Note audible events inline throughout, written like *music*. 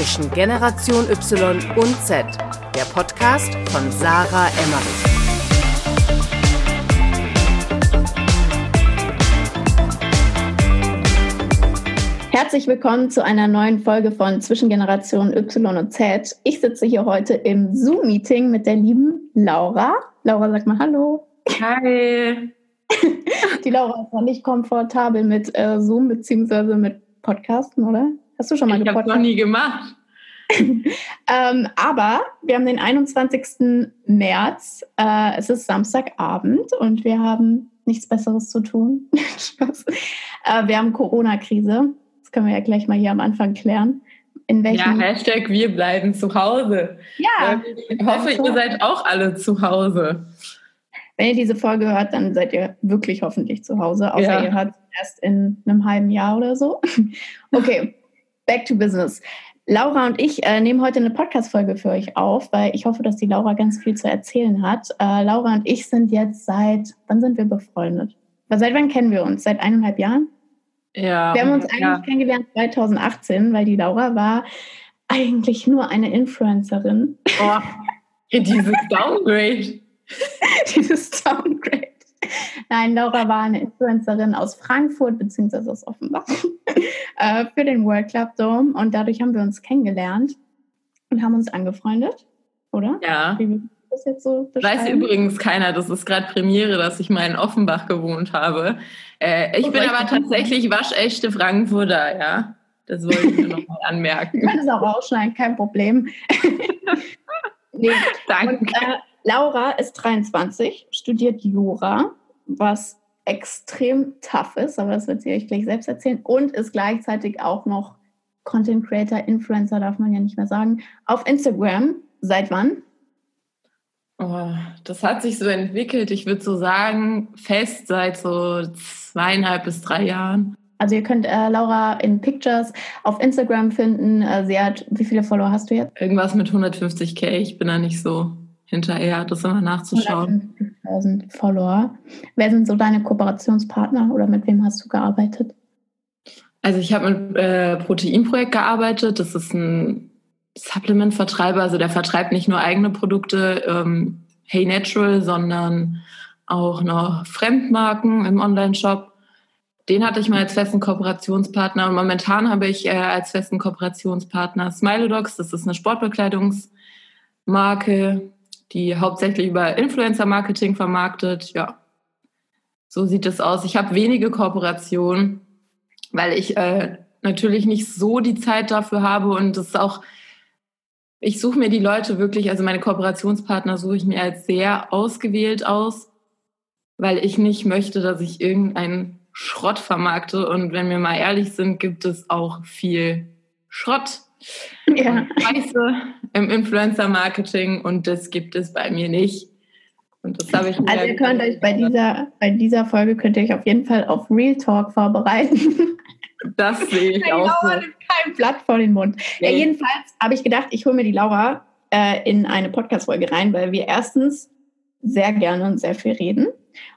zwischen Generation Y und Z, der Podcast von Sarah Emmerich. Herzlich willkommen zu einer neuen Folge von Zwischen Generation Y und Z. Ich sitze hier heute im Zoom-Meeting mit der lieben Laura. Laura, sag mal Hallo. Hi. *laughs* Die Laura ist noch nicht komfortabel mit äh, Zoom bzw. mit Podcasten, oder? Hast du schon mal Ich habe noch nie gemacht. *laughs* ähm, aber wir haben den 21. März. Äh, es ist Samstagabend und wir haben nichts Besseres zu tun. *laughs* Spaß. Äh, wir haben Corona-Krise. Das können wir ja gleich mal hier am Anfang klären. In welchem ja, Hashtag wir bleiben zu Hause. Ja. ich hoffe, ihr seid auch alle zu Hause. Wenn ihr diese Folge hört, dann seid ihr wirklich hoffentlich zu Hause, außer ja. ihr hört erst in einem halben Jahr oder so. *laughs* Okay, back to business. Laura und ich äh, nehmen heute eine Podcast-Folge für euch auf, weil ich hoffe, dass die Laura ganz viel zu erzählen hat. Äh, Laura und ich sind jetzt seit, wann sind wir befreundet? Seit wann kennen wir uns? Seit eineinhalb Jahren? Ja. Wir haben uns eigentlich ja. kennengelernt 2018, weil die Laura war eigentlich nur eine Influencerin. Oh, *laughs* dieses Downgrade. dieses Downgrade. *laughs* Nein, Laura war eine Influencerin aus Frankfurt bzw. aus Offenbach *laughs* äh, für den World Club Dome und dadurch haben wir uns kennengelernt und haben uns angefreundet, oder? Ja. Das jetzt so Weiß übrigens keiner, das ist gerade Premiere, dass ich mal in Offenbach gewohnt habe. Äh, ich oh, bin aber tatsächlich waschechte Frankfurter, ja. Das wollte ich nur noch mal anmerken. *laughs* Du kannst es auch ausschneiden, kein Problem. nee. Danke. Und, äh, Laura ist 23, studiert Jura, was extrem tough ist, aber das wird sie euch gleich selbst erzählen, und ist gleichzeitig auch noch Content Creator, Influencer, darf man ja nicht mehr sagen, auf Instagram. Seit wann? Oh, das hat sich so entwickelt. Ich würde so sagen, fest seit so zweieinhalb bis drei Jahren. Also ihr könnt äh, Laura in Pictures auf Instagram finden. Äh, sie hat, wie viele Follower hast du jetzt? Irgendwas mit 150k. Ich bin da nicht so hinterher, das immer nachzuschauen. 150.000 Follower. Wer sind so deine Kooperationspartner oder mit wem hast du gearbeitet? Also ich habe mit äh, Proteinprojekt gearbeitet. Das ist ein Supplement-Vertreiber. Also der vertreibt nicht nur eigene Produkte, ähm, Hey Natural, sondern auch noch Fremdmarken im Online-Shop. Den hatte ich mal als festen Kooperationspartner und momentan habe ich äh, als festen Kooperationspartner Smilodogs. Das ist eine Sportbekleidungsmarke, die hauptsächlich über Influencer-Marketing vermarktet. Ja, so sieht es aus. Ich habe wenige Kooperationen, weil ich äh, natürlich nicht so die Zeit dafür habe und es auch, ich suche mir die Leute wirklich, also meine Kooperationspartner suche ich mir als sehr ausgewählt aus, weil ich nicht möchte, dass ich irgendeinen Schrott vermarkte. Und wenn wir mal ehrlich sind, gibt es auch viel Schrott ja. Scheiße im Influencer-Marketing und das gibt es bei mir nicht. Und das habe ich Also ihr könnt euch bei dieser, bei dieser Folge könnt ihr euch auf jeden Fall auf Real Talk vorbereiten. Das *laughs* sehe ich auch. Laura so. nimmt kein Blatt vor den Mund. Nee. Ja, jedenfalls habe ich gedacht, ich hole mir die Laura äh, in eine Podcast-Folge rein, weil wir erstens sehr gerne und sehr viel reden.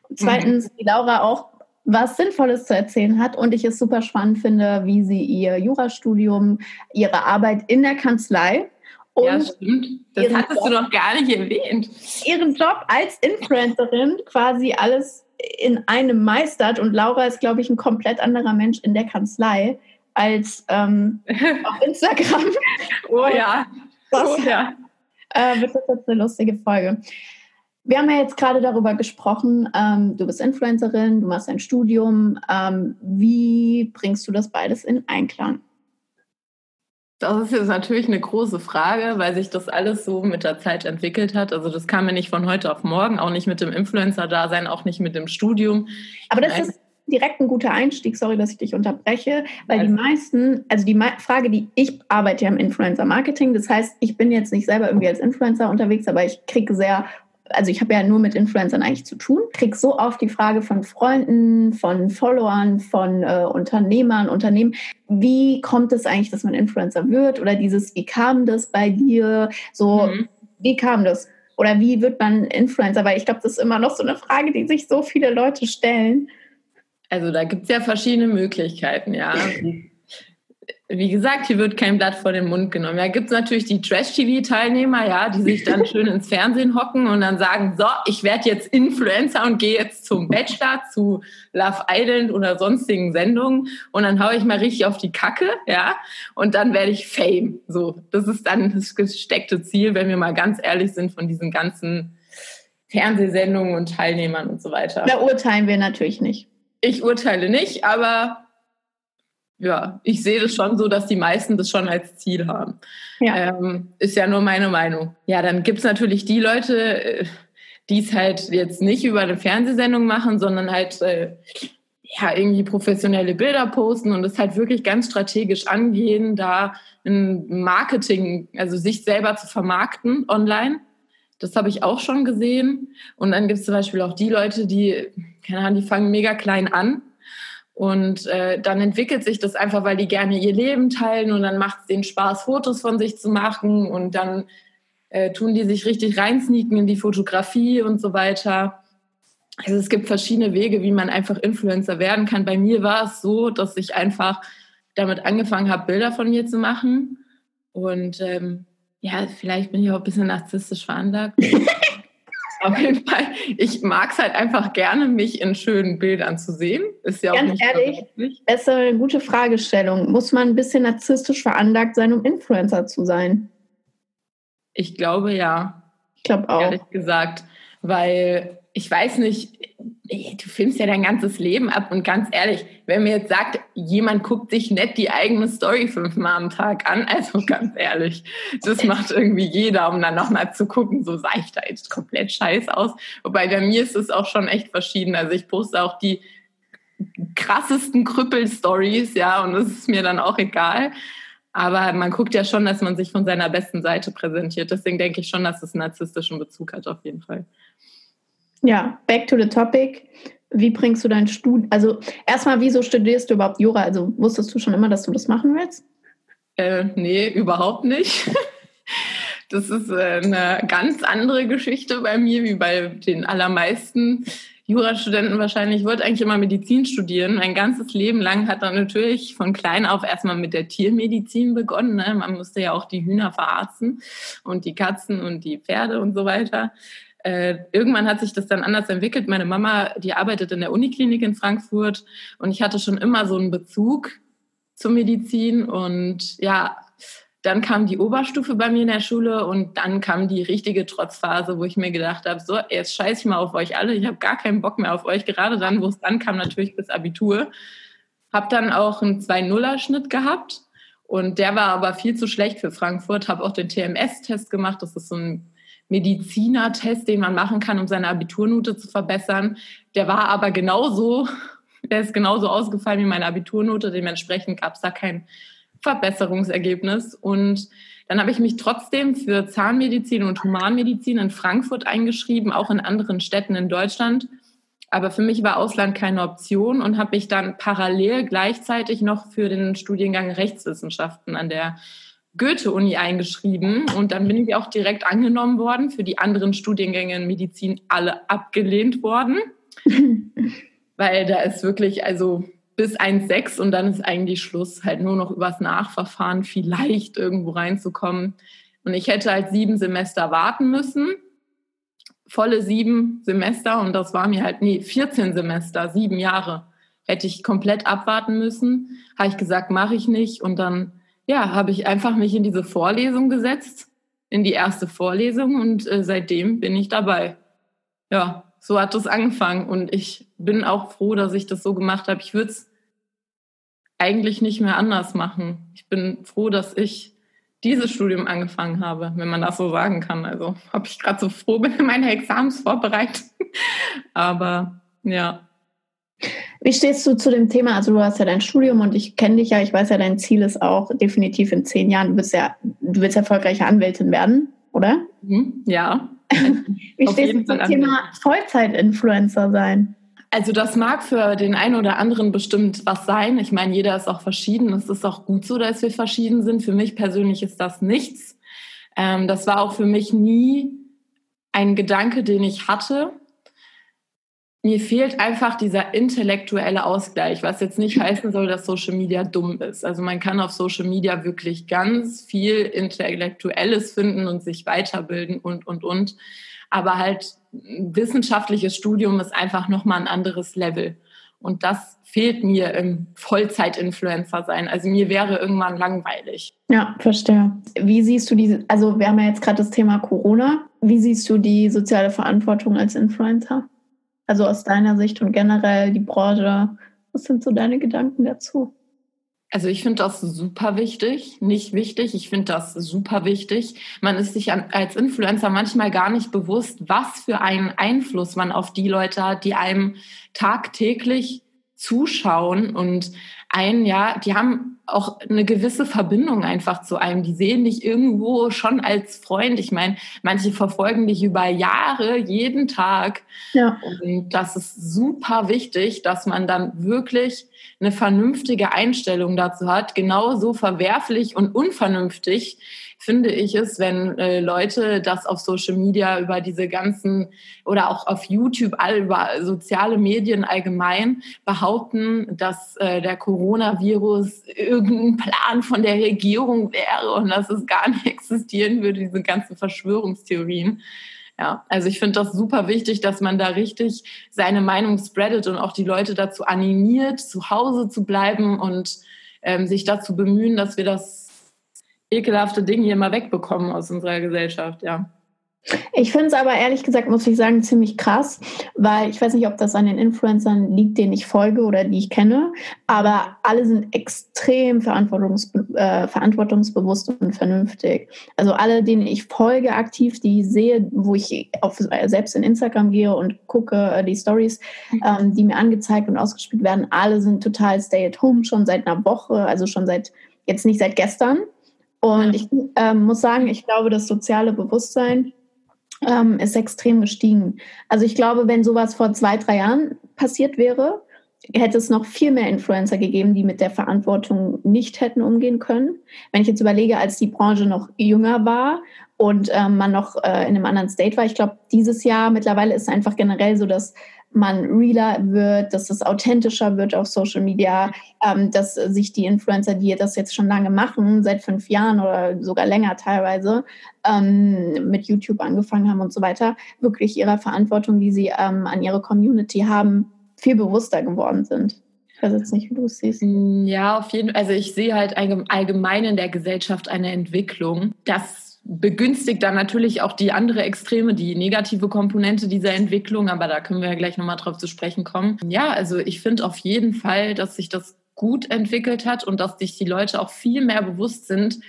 Und zweitens mhm. die Laura auch was Sinnvolles zu erzählen hat und ich es super spannend finde, wie sie ihr Jurastudium, ihre Arbeit in der Kanzlei und ja, stimmt. Das hattest Job, du noch gar nicht erwähnt. Ihren Job als Influencerin quasi alles in einem meistert und Laura ist, glaube ich, ein komplett anderer Mensch in der Kanzlei als ähm, *laughs* auf Instagram. oh ja. Das, oh ja. Äh, wird das jetzt eine lustige Folge. Wir haben ja jetzt gerade darüber gesprochen, ähm, du bist Influencerin, du machst ein Studium. Ähm, wie bringst du das beides in Einklang? Das ist jetzt natürlich eine große Frage, weil sich das alles so mit der Zeit entwickelt hat. Also das kam mir nicht von heute auf morgen, auch nicht mit dem Influencer-Dasein, auch nicht mit dem Studium. Aber das ist direkt ein guter Einstieg, sorry, dass ich dich unterbreche, weil also. die meisten, also die Frage, die ich arbeite ja im Influencer-Marketing, das heißt, ich bin jetzt nicht selber irgendwie als Influencer unterwegs, aber ich kriege sehr also ich habe ja nur mit Influencern eigentlich zu tun, kriege so oft die Frage von Freunden, von Followern, von äh, Unternehmern, Unternehmen, wie kommt es eigentlich, dass man Influencer wird? Oder dieses, wie kam das bei dir? So, mhm. wie kam das? Oder wie wird man Influencer? Weil ich glaube, das ist immer noch so eine Frage, die sich so viele Leute stellen. Also da gibt es ja verschiedene Möglichkeiten, ja. *laughs* wie gesagt, hier wird kein Blatt vor den Mund genommen. Da gibt es natürlich die Trash-TV-Teilnehmer, ja, die sich dann *laughs* schön ins Fernsehen hocken und dann sagen, so, ich werde jetzt Influencer und gehe jetzt zum Bachelor, zu Love Island oder sonstigen Sendungen und dann haue ich mal richtig auf die Kacke, ja, und dann werde ich Fame. So, das ist dann das gesteckte Ziel, wenn wir mal ganz ehrlich sind von diesen ganzen Fernsehsendungen und Teilnehmern und so weiter. Da urteilen wir natürlich nicht. Ich urteile nicht, aber ja, ich sehe das schon so, dass die meisten das schon als Ziel haben. Ja. Ähm, ist ja nur meine Meinung. Ja, dann gibt es natürlich die Leute, äh, die es halt jetzt nicht über eine Fernsehsendung machen, sondern halt äh, ja irgendwie professionelle Bilder posten und es halt wirklich ganz strategisch angehen, da ein Marketing, also sich selber zu vermarkten online. Das habe ich auch schon gesehen. Und dann gibt es zum Beispiel auch die Leute, die, keine Ahnung, die fangen mega klein an und äh, dann entwickelt sich das einfach, weil die gerne ihr Leben teilen und dann macht es denen Spaß, Fotos von sich zu machen und dann äh, tun die sich richtig reinsneaken in die Fotografie und so weiter. Also es gibt verschiedene Wege, wie man einfach Influencer werden kann. Bei mir war es so, dass ich einfach damit angefangen habe, Bilder von mir zu machen. Und ähm, ja, vielleicht bin ich auch ein bisschen narzisstisch veranlagt. *laughs* Auf jeden Fall. Ich mag es halt einfach gerne, mich in schönen Bildern zu sehen. Ist ja Ganz auch nicht ehrlich, das ist eine gute Fragestellung. Muss man ein bisschen narzisstisch veranlagt sein, um Influencer zu sein? Ich glaube ja. Ich glaube auch. Ehrlich gesagt. Weil ich weiß nicht, du filmst ja dein ganzes Leben ab und ganz ehrlich, wenn mir jetzt sagt, jemand guckt sich nett die eigene Story fünfmal am Tag an, also ganz ehrlich, das macht irgendwie jeder, um dann nochmal zu gucken, so sah ich da jetzt komplett scheiß aus. Wobei bei mir ist es auch schon echt verschieden. Also ich poste auch die krassesten Krüppel-Stories, ja, und das ist mir dann auch egal. Aber man guckt ja schon, dass man sich von seiner besten Seite präsentiert. Deswegen denke ich schon, dass es einen narzisstischen Bezug hat, auf jeden Fall. Ja, back to the topic. Wie bringst du dein Studium? Also erstmal, wieso studierst du überhaupt Jura? Also wusstest du schon immer, dass du das machen willst? Äh, nee, überhaupt nicht. *laughs* Das ist äh, eine ganz andere Geschichte bei mir, wie bei den allermeisten Jurastudenten wahrscheinlich. Ich wollte eigentlich immer Medizin studieren. Mein ganzes Leben lang hat dann natürlich von klein auf erstmal mit der Tiermedizin begonnen. Ne? Man musste ja auch die Hühner verarzten und die Katzen und die Pferde und so weiter. Äh, irgendwann hat sich das dann anders entwickelt. Meine Mama, die arbeitet in der Uniklinik in Frankfurt und ich hatte schon immer so einen Bezug zur Medizin und ja, dann kam die Oberstufe bei mir in der Schule und dann kam die richtige Trotzphase, wo ich mir gedacht habe, so, jetzt scheiße ich mal auf euch alle, ich habe gar keinen Bock mehr auf euch, gerade dann, wo es dann kam, natürlich bis Abitur. Habe dann auch einen 2-0er-Schnitt gehabt und der war aber viel zu schlecht für Frankfurt, habe auch den TMS-Test gemacht, das ist so ein Medizinertest, den man machen kann, um seine Abiturnote zu verbessern. Der war aber genauso, *laughs* der ist genauso ausgefallen wie meine Abiturnote. Dementsprechend gab es da kein Verbesserungsergebnis. Und dann habe ich mich trotzdem für Zahnmedizin und Humanmedizin in Frankfurt eingeschrieben, auch in anderen Städten in Deutschland. Aber für mich war Ausland keine Option und habe mich dann parallel gleichzeitig noch für den Studiengang Rechtswissenschaften an der Goethe-Uni eingeschrieben und dann bin ich auch direkt angenommen worden. Für die anderen Studiengänge in Medizin alle abgelehnt worden, *laughs* weil da ist wirklich, also bis 1,6 und dann ist eigentlich Schluss, halt nur noch übers Nachverfahren vielleicht irgendwo reinzukommen. Und ich hätte halt sieben Semester warten müssen, volle sieben Semester und das war mir halt, nee, 14 Semester, sieben Jahre hätte ich komplett abwarten müssen. Habe ich gesagt, mache ich nicht und dann ja, habe ich einfach mich in diese Vorlesung gesetzt, in die erste Vorlesung und äh, seitdem bin ich dabei. Ja, so hat es angefangen und ich bin auch froh, dass ich das so gemacht habe. Ich würde es eigentlich nicht mehr anders machen. Ich bin froh, dass ich dieses Studium angefangen habe, wenn man das so sagen kann. Also habe ich gerade so froh bin in *laughs* meine Examens vorbereitet. Aber ja. Wie stehst du zu dem Thema? Also du hast ja dein Studium und ich kenne dich ja, ich weiß ja, dein Ziel ist auch definitiv in zehn Jahren, du willst ja, du willst erfolgreiche Anwältin werden, oder? Mhm, ja. *laughs* Wie stehst du zum Thema Vollzeit-Influencer sein? Also das mag für den einen oder anderen bestimmt was sein. Ich meine, jeder ist auch verschieden. Es ist auch gut so, dass wir verschieden sind. Für mich persönlich ist das nichts. Ähm, das war auch für mich nie ein Gedanke, den ich hatte mir fehlt einfach dieser intellektuelle Ausgleich, was jetzt nicht *laughs* heißen soll, dass Social Media dumm ist. Also man kann auf Social Media wirklich ganz viel Intellektuelles finden und sich weiterbilden und, und, und. Aber halt wissenschaftliches Studium ist einfach nochmal ein anderes Level. Und das fehlt mir im Vollzeit-Influencer sein. Also mir wäre irgendwann langweilig. Ja, verstehe. Wie siehst du diese, also wir haben ja jetzt gerade das Thema Corona. Wie siehst du die soziale Verantwortung als Influencer? Also aus deiner Sicht und generell die Branche. Was sind so deine Gedanken dazu? Also ich finde das super wichtig, nicht wichtig, ich finde das super wichtig. Man ist sich als Influencer manchmal gar nicht bewusst, was für einen Einfluss man auf die Leute hat, die einem tagtäglich zuschauen und ein, ja, die haben auch eine gewisse Verbindung einfach zu einem. Die sehen dich irgendwo schon als Freund. Ich meine, manche verfolgen dich über Jahre, jeden Tag. Ja. Und das ist super wichtig, dass man dann wirklich eine vernünftige Einstellung dazu hat. Genauso verwerflich und unvernünftig finde ich es, wenn äh, Leute das auf Social Media über diese ganzen oder auch auf YouTube, all über soziale Medien allgemein behaupten, dass äh, der Coronavirus irgendein Plan von der Regierung wäre und dass es gar nicht *laughs* existieren würde, diese ganzen Verschwörungstheorien. Ja, also ich finde das super wichtig, dass man da richtig seine Meinung spreadet und auch die Leute dazu animiert, zu Hause zu bleiben und ähm, sich dazu bemühen, dass wir das ekelhafte Dinge hier mal wegbekommen aus unserer Gesellschaft, ja. Ich finde es aber ehrlich gesagt, muss ich sagen, ziemlich krass, weil ich weiß nicht, ob das an den Influencern liegt, denen ich folge oder die ich kenne, aber alle sind extrem verantwortungs äh, verantwortungsbewusst und vernünftig. Also alle, denen ich folge aktiv, die sehe, wo ich auf, selbst in Instagram gehe und gucke äh, die Stories, mhm. ähm, die mir angezeigt und ausgespielt werden, alle sind total stay at home schon seit einer Woche, also schon seit, jetzt nicht seit gestern. Und ich ähm, muss sagen, ich glaube, das soziale Bewusstsein ähm, ist extrem gestiegen. Also ich glaube, wenn sowas vor zwei, drei Jahren passiert wäre, hätte es noch viel mehr Influencer gegeben, die mit der Verantwortung nicht hätten umgehen können. Wenn ich jetzt überlege, als die Branche noch jünger war und ähm, man noch äh, in einem anderen State war, ich glaube, dieses Jahr mittlerweile ist es einfach generell so, dass man realer wird, dass es authentischer wird auf Social Media, ähm, dass sich die Influencer, die das jetzt schon lange machen, seit fünf Jahren oder sogar länger teilweise, ähm, mit YouTube angefangen haben und so weiter, wirklich ihrer Verantwortung, die sie ähm, an ihre Community haben, viel bewusster geworden sind. Ich weiß jetzt nicht, wie du es siehst. Ja, auf jeden Fall. Also ich sehe halt allgemein in der Gesellschaft eine Entwicklung, dass begünstigt dann natürlich auch die andere Extreme, die negative Komponente dieser Entwicklung, aber da können wir ja gleich nochmal drauf zu sprechen kommen. Ja, also ich finde auf jeden Fall, dass sich das gut entwickelt hat und dass sich die Leute auch viel mehr bewusst sind,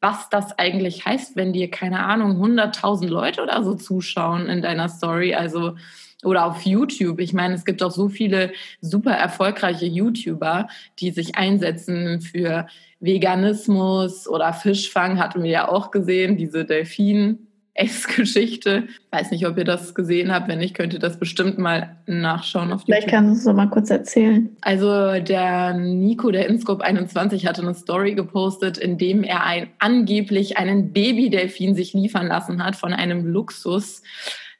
was das eigentlich heißt, wenn dir, keine Ahnung, 100.000 Leute oder so zuschauen in deiner Story. Also oder auf YouTube. Ich meine, es gibt auch so viele super erfolgreiche YouTuber, die sich einsetzen für Veganismus oder Fischfang, hatten wir ja auch gesehen, diese Delfin. Ex-Geschichte. Weiß nicht, ob ihr das gesehen habt. Wenn nicht, könnt ihr das bestimmt mal nachschauen auf Vielleicht kannst du es noch mal kurz erzählen. Also der Nico, der Inscope 21, hatte eine Story gepostet, in dem er ein, angeblich einen Babydelfin sich liefern lassen hat von einem Luxus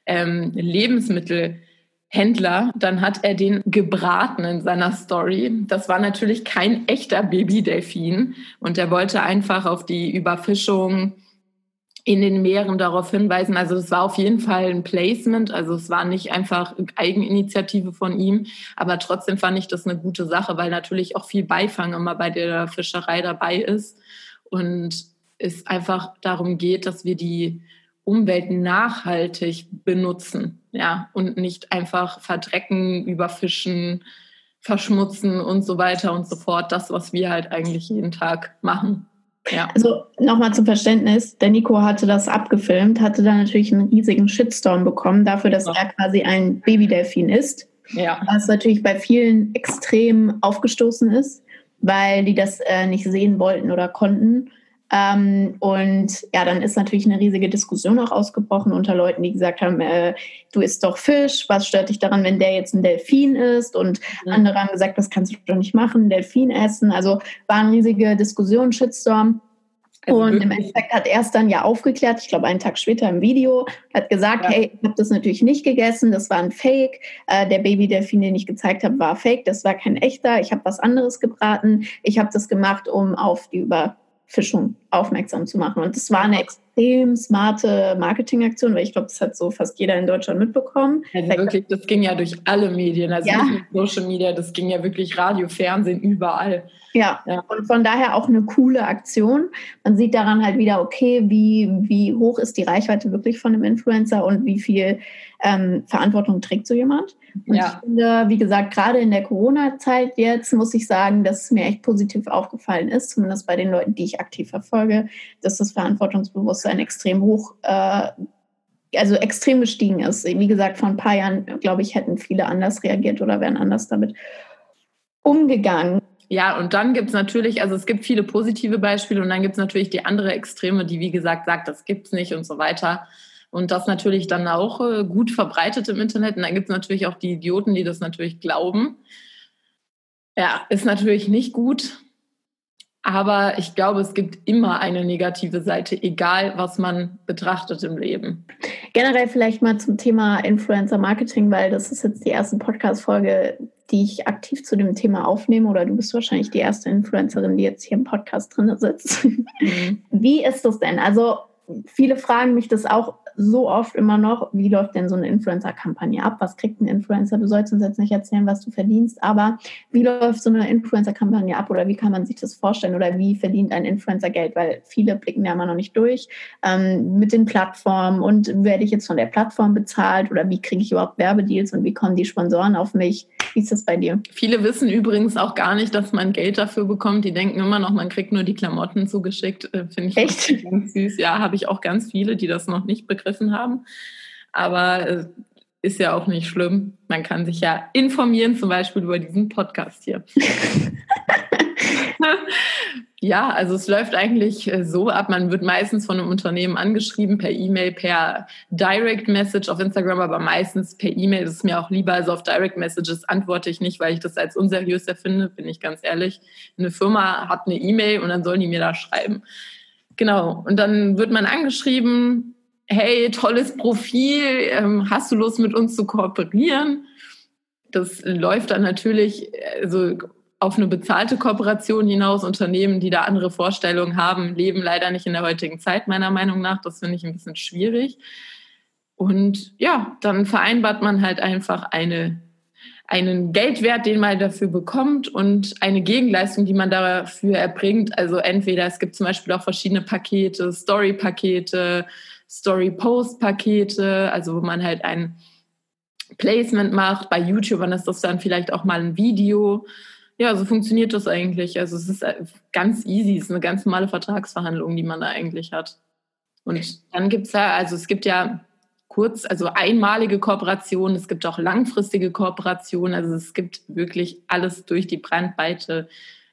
ähm, Lebensmittelhändler, dann hat er den gebraten in seiner Story. Das war natürlich kein echter Babydelfin und er wollte einfach auf die Überfischung in den Meeren darauf hinweisen. Also es war auf jeden Fall ein Placement, also es war nicht einfach Eigeninitiative von ihm, aber trotzdem fand ich das eine gute Sache, weil natürlich auch viel Beifang immer bei der Fischerei dabei ist und es einfach darum geht, dass wir die Umwelt nachhaltig benutzen, ja, und nicht einfach verdrecken, überfischen, verschmutzen und so weiter und so fort. Das, was wir halt eigentlich jeden Tag machen. Ja. Also nochmal zum Verständnis, der Nico hatte das abgefilmt, hatte dann natürlich einen riesigen Shitstorm bekommen dafür, dass ja. er quasi ein Babydelfin ist. Ja. Was natürlich bei vielen extrem aufgestoßen ist, weil die das äh, nicht sehen wollten oder konnten. Ähm, und ja, dann ist natürlich eine riesige Diskussion auch ausgebrochen unter Leuten, die gesagt haben, äh, du isst doch Fisch, was stört dich daran, wenn der jetzt ein Delfin ist? Und mhm. andere haben gesagt, das kannst du doch nicht machen, Delfin essen. Also war eine riesige Diskussion, Shitstorm. Also und im Endeffekt hat er es dann ja aufgeklärt, ich glaube einen Tag später im Video, hat gesagt, ja. hey, ich habe das natürlich nicht gegessen, das war ein Fake. Äh, der Babydelfin, den ich gezeigt habe, war Fake, das war kein echter. Ich habe was anderes gebraten. Ich habe das gemacht, um auf die Überfischung aufmerksam zu machen. Und das war eine extrem smarte Marketingaktion, weil ich glaube, das hat so fast jeder in Deutschland mitbekommen. Also wirklich, das ging ja durch alle Medien, also ja. nicht nur Social Media, das ging ja wirklich Radio, Fernsehen, überall. Ja. ja, und von daher auch eine coole Aktion. Man sieht daran halt wieder, okay, wie, wie hoch ist die Reichweite wirklich von einem Influencer und wie viel ähm, Verantwortung trägt so jemand. Und ja. ich finde, wie gesagt, gerade in der Corona-Zeit jetzt muss ich sagen, dass es mir echt positiv aufgefallen ist, zumindest bei den Leuten, die ich aktiv verfolge, dass das Verantwortungsbewusstsein extrem hoch, äh, also extrem gestiegen ist. Wie gesagt, vor ein paar Jahren, glaube ich, hätten viele anders reagiert oder wären anders damit umgegangen. Ja, und dann gibt es natürlich, also es gibt viele positive Beispiele und dann gibt es natürlich die andere Extreme, die wie gesagt sagt, das gibt's nicht und so weiter. Und das natürlich dann auch äh, gut verbreitet im Internet. Und dann gibt es natürlich auch die Idioten, die das natürlich glauben. Ja, ist natürlich nicht gut. Aber ich glaube, es gibt immer eine negative Seite, egal was man betrachtet im Leben. Generell vielleicht mal zum Thema Influencer Marketing, weil das ist jetzt die erste Podcast-Folge, die ich aktiv zu dem Thema aufnehme. Oder du bist wahrscheinlich die erste Influencerin, die jetzt hier im Podcast drin sitzt. Mhm. Wie ist das denn? Also viele fragen mich das auch so oft immer noch, wie läuft denn so eine Influencer-Kampagne ab? Was kriegt ein Influencer? Du sollst uns jetzt nicht erzählen, was du verdienst, aber wie läuft so eine Influencer-Kampagne ab oder wie kann man sich das vorstellen oder wie verdient ein Influencer Geld? Weil viele blicken ja immer noch nicht durch ähm, mit den Plattformen und werde ich jetzt von der Plattform bezahlt oder wie kriege ich überhaupt Werbedeals und wie kommen die Sponsoren auf mich? Wie ist das bei dir? Viele wissen übrigens auch gar nicht, dass man Geld dafür bekommt. Die denken immer noch, man kriegt nur die Klamotten zugeschickt. Äh, Finde ich Echt? ganz süß. Ja, habe ich auch ganz viele, die das noch nicht begreifen begriffen haben. Aber äh, ist ja auch nicht schlimm. Man kann sich ja informieren, zum Beispiel über diesen Podcast hier. *laughs* ja, also es läuft eigentlich äh, so ab. Man wird meistens von einem Unternehmen angeschrieben per E-Mail, per Direct Message auf Instagram, aber meistens per E-Mail. Das ist mir auch lieber. Also auf Direct Messages antworte ich nicht, weil ich das als unseriös empfinde, bin ich ganz ehrlich. Eine Firma hat eine E-Mail und dann sollen die mir da schreiben. Genau. Und dann wird man angeschrieben, hey, tolles Profil, ähm, hast du Lust mit uns zu kooperieren? Das läuft dann natürlich also auf eine bezahlte Kooperation hinaus. Unternehmen, die da andere Vorstellungen haben, leben leider nicht in der heutigen Zeit, meiner Meinung nach. Das finde ich ein bisschen schwierig. Und ja, dann vereinbart man halt einfach eine, einen Geldwert, den man dafür bekommt und eine Gegenleistung, die man dafür erbringt. Also entweder es gibt zum Beispiel auch verschiedene Pakete, Story-Pakete, Story-Post-Pakete, also wo man halt ein Placement macht. Bei YouTubern ist das dann vielleicht auch mal ein Video. Ja, so funktioniert das eigentlich. Also es ist äh, ganz easy, es ist eine ganz normale Vertragsverhandlung, die man da eigentlich hat. Und dann gibt es ja, also es gibt ja kurz, also einmalige Kooperationen, es gibt auch langfristige Kooperationen, also es gibt wirklich alles durch die Brandweite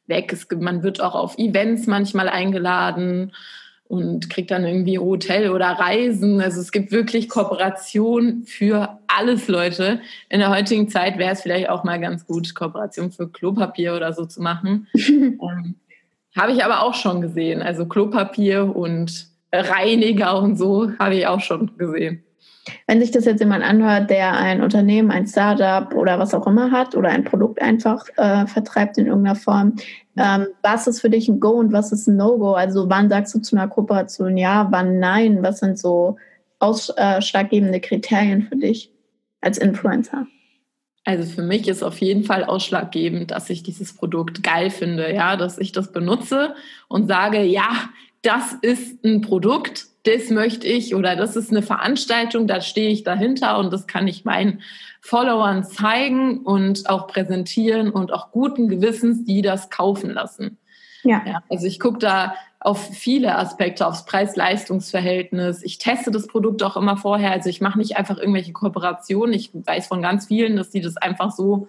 weg. Es gibt, man wird auch auf Events manchmal eingeladen und kriegt dann irgendwie Hotel oder Reisen. Also es gibt wirklich Kooperation für alles, Leute. In der heutigen Zeit wäre es vielleicht auch mal ganz gut, Kooperation für Klopapier oder so zu machen. *laughs* ähm, habe ich aber auch schon gesehen. Also Klopapier und Reiniger und so habe ich auch schon gesehen. Wenn sich das jetzt jemand anhört, der ein Unternehmen, ein Startup oder was auch immer hat oder ein Produkt einfach äh, vertreibt in irgendeiner Form, ähm, was ist für dich ein Go und was ist ein No-Go? Also wann sagst du zu einer Kooperation ja, wann nein? Was sind so ausschlaggebende Kriterien für dich als Influencer? Also für mich ist auf jeden Fall ausschlaggebend, dass ich dieses Produkt geil finde, ja, dass ich das benutze und sage, ja, das ist ein Produkt, das möchte ich oder das ist eine Veranstaltung, da stehe ich dahinter und das kann ich meinen Followern zeigen und auch präsentieren und auch guten Gewissens, die das kaufen lassen. Ja. ja also ich gucke da auf viele Aspekte, aufs Preis-Leistungs-Verhältnis. Ich teste das Produkt auch immer vorher. Also ich mache nicht einfach irgendwelche Kooperationen. Ich weiß von ganz vielen, dass die das einfach so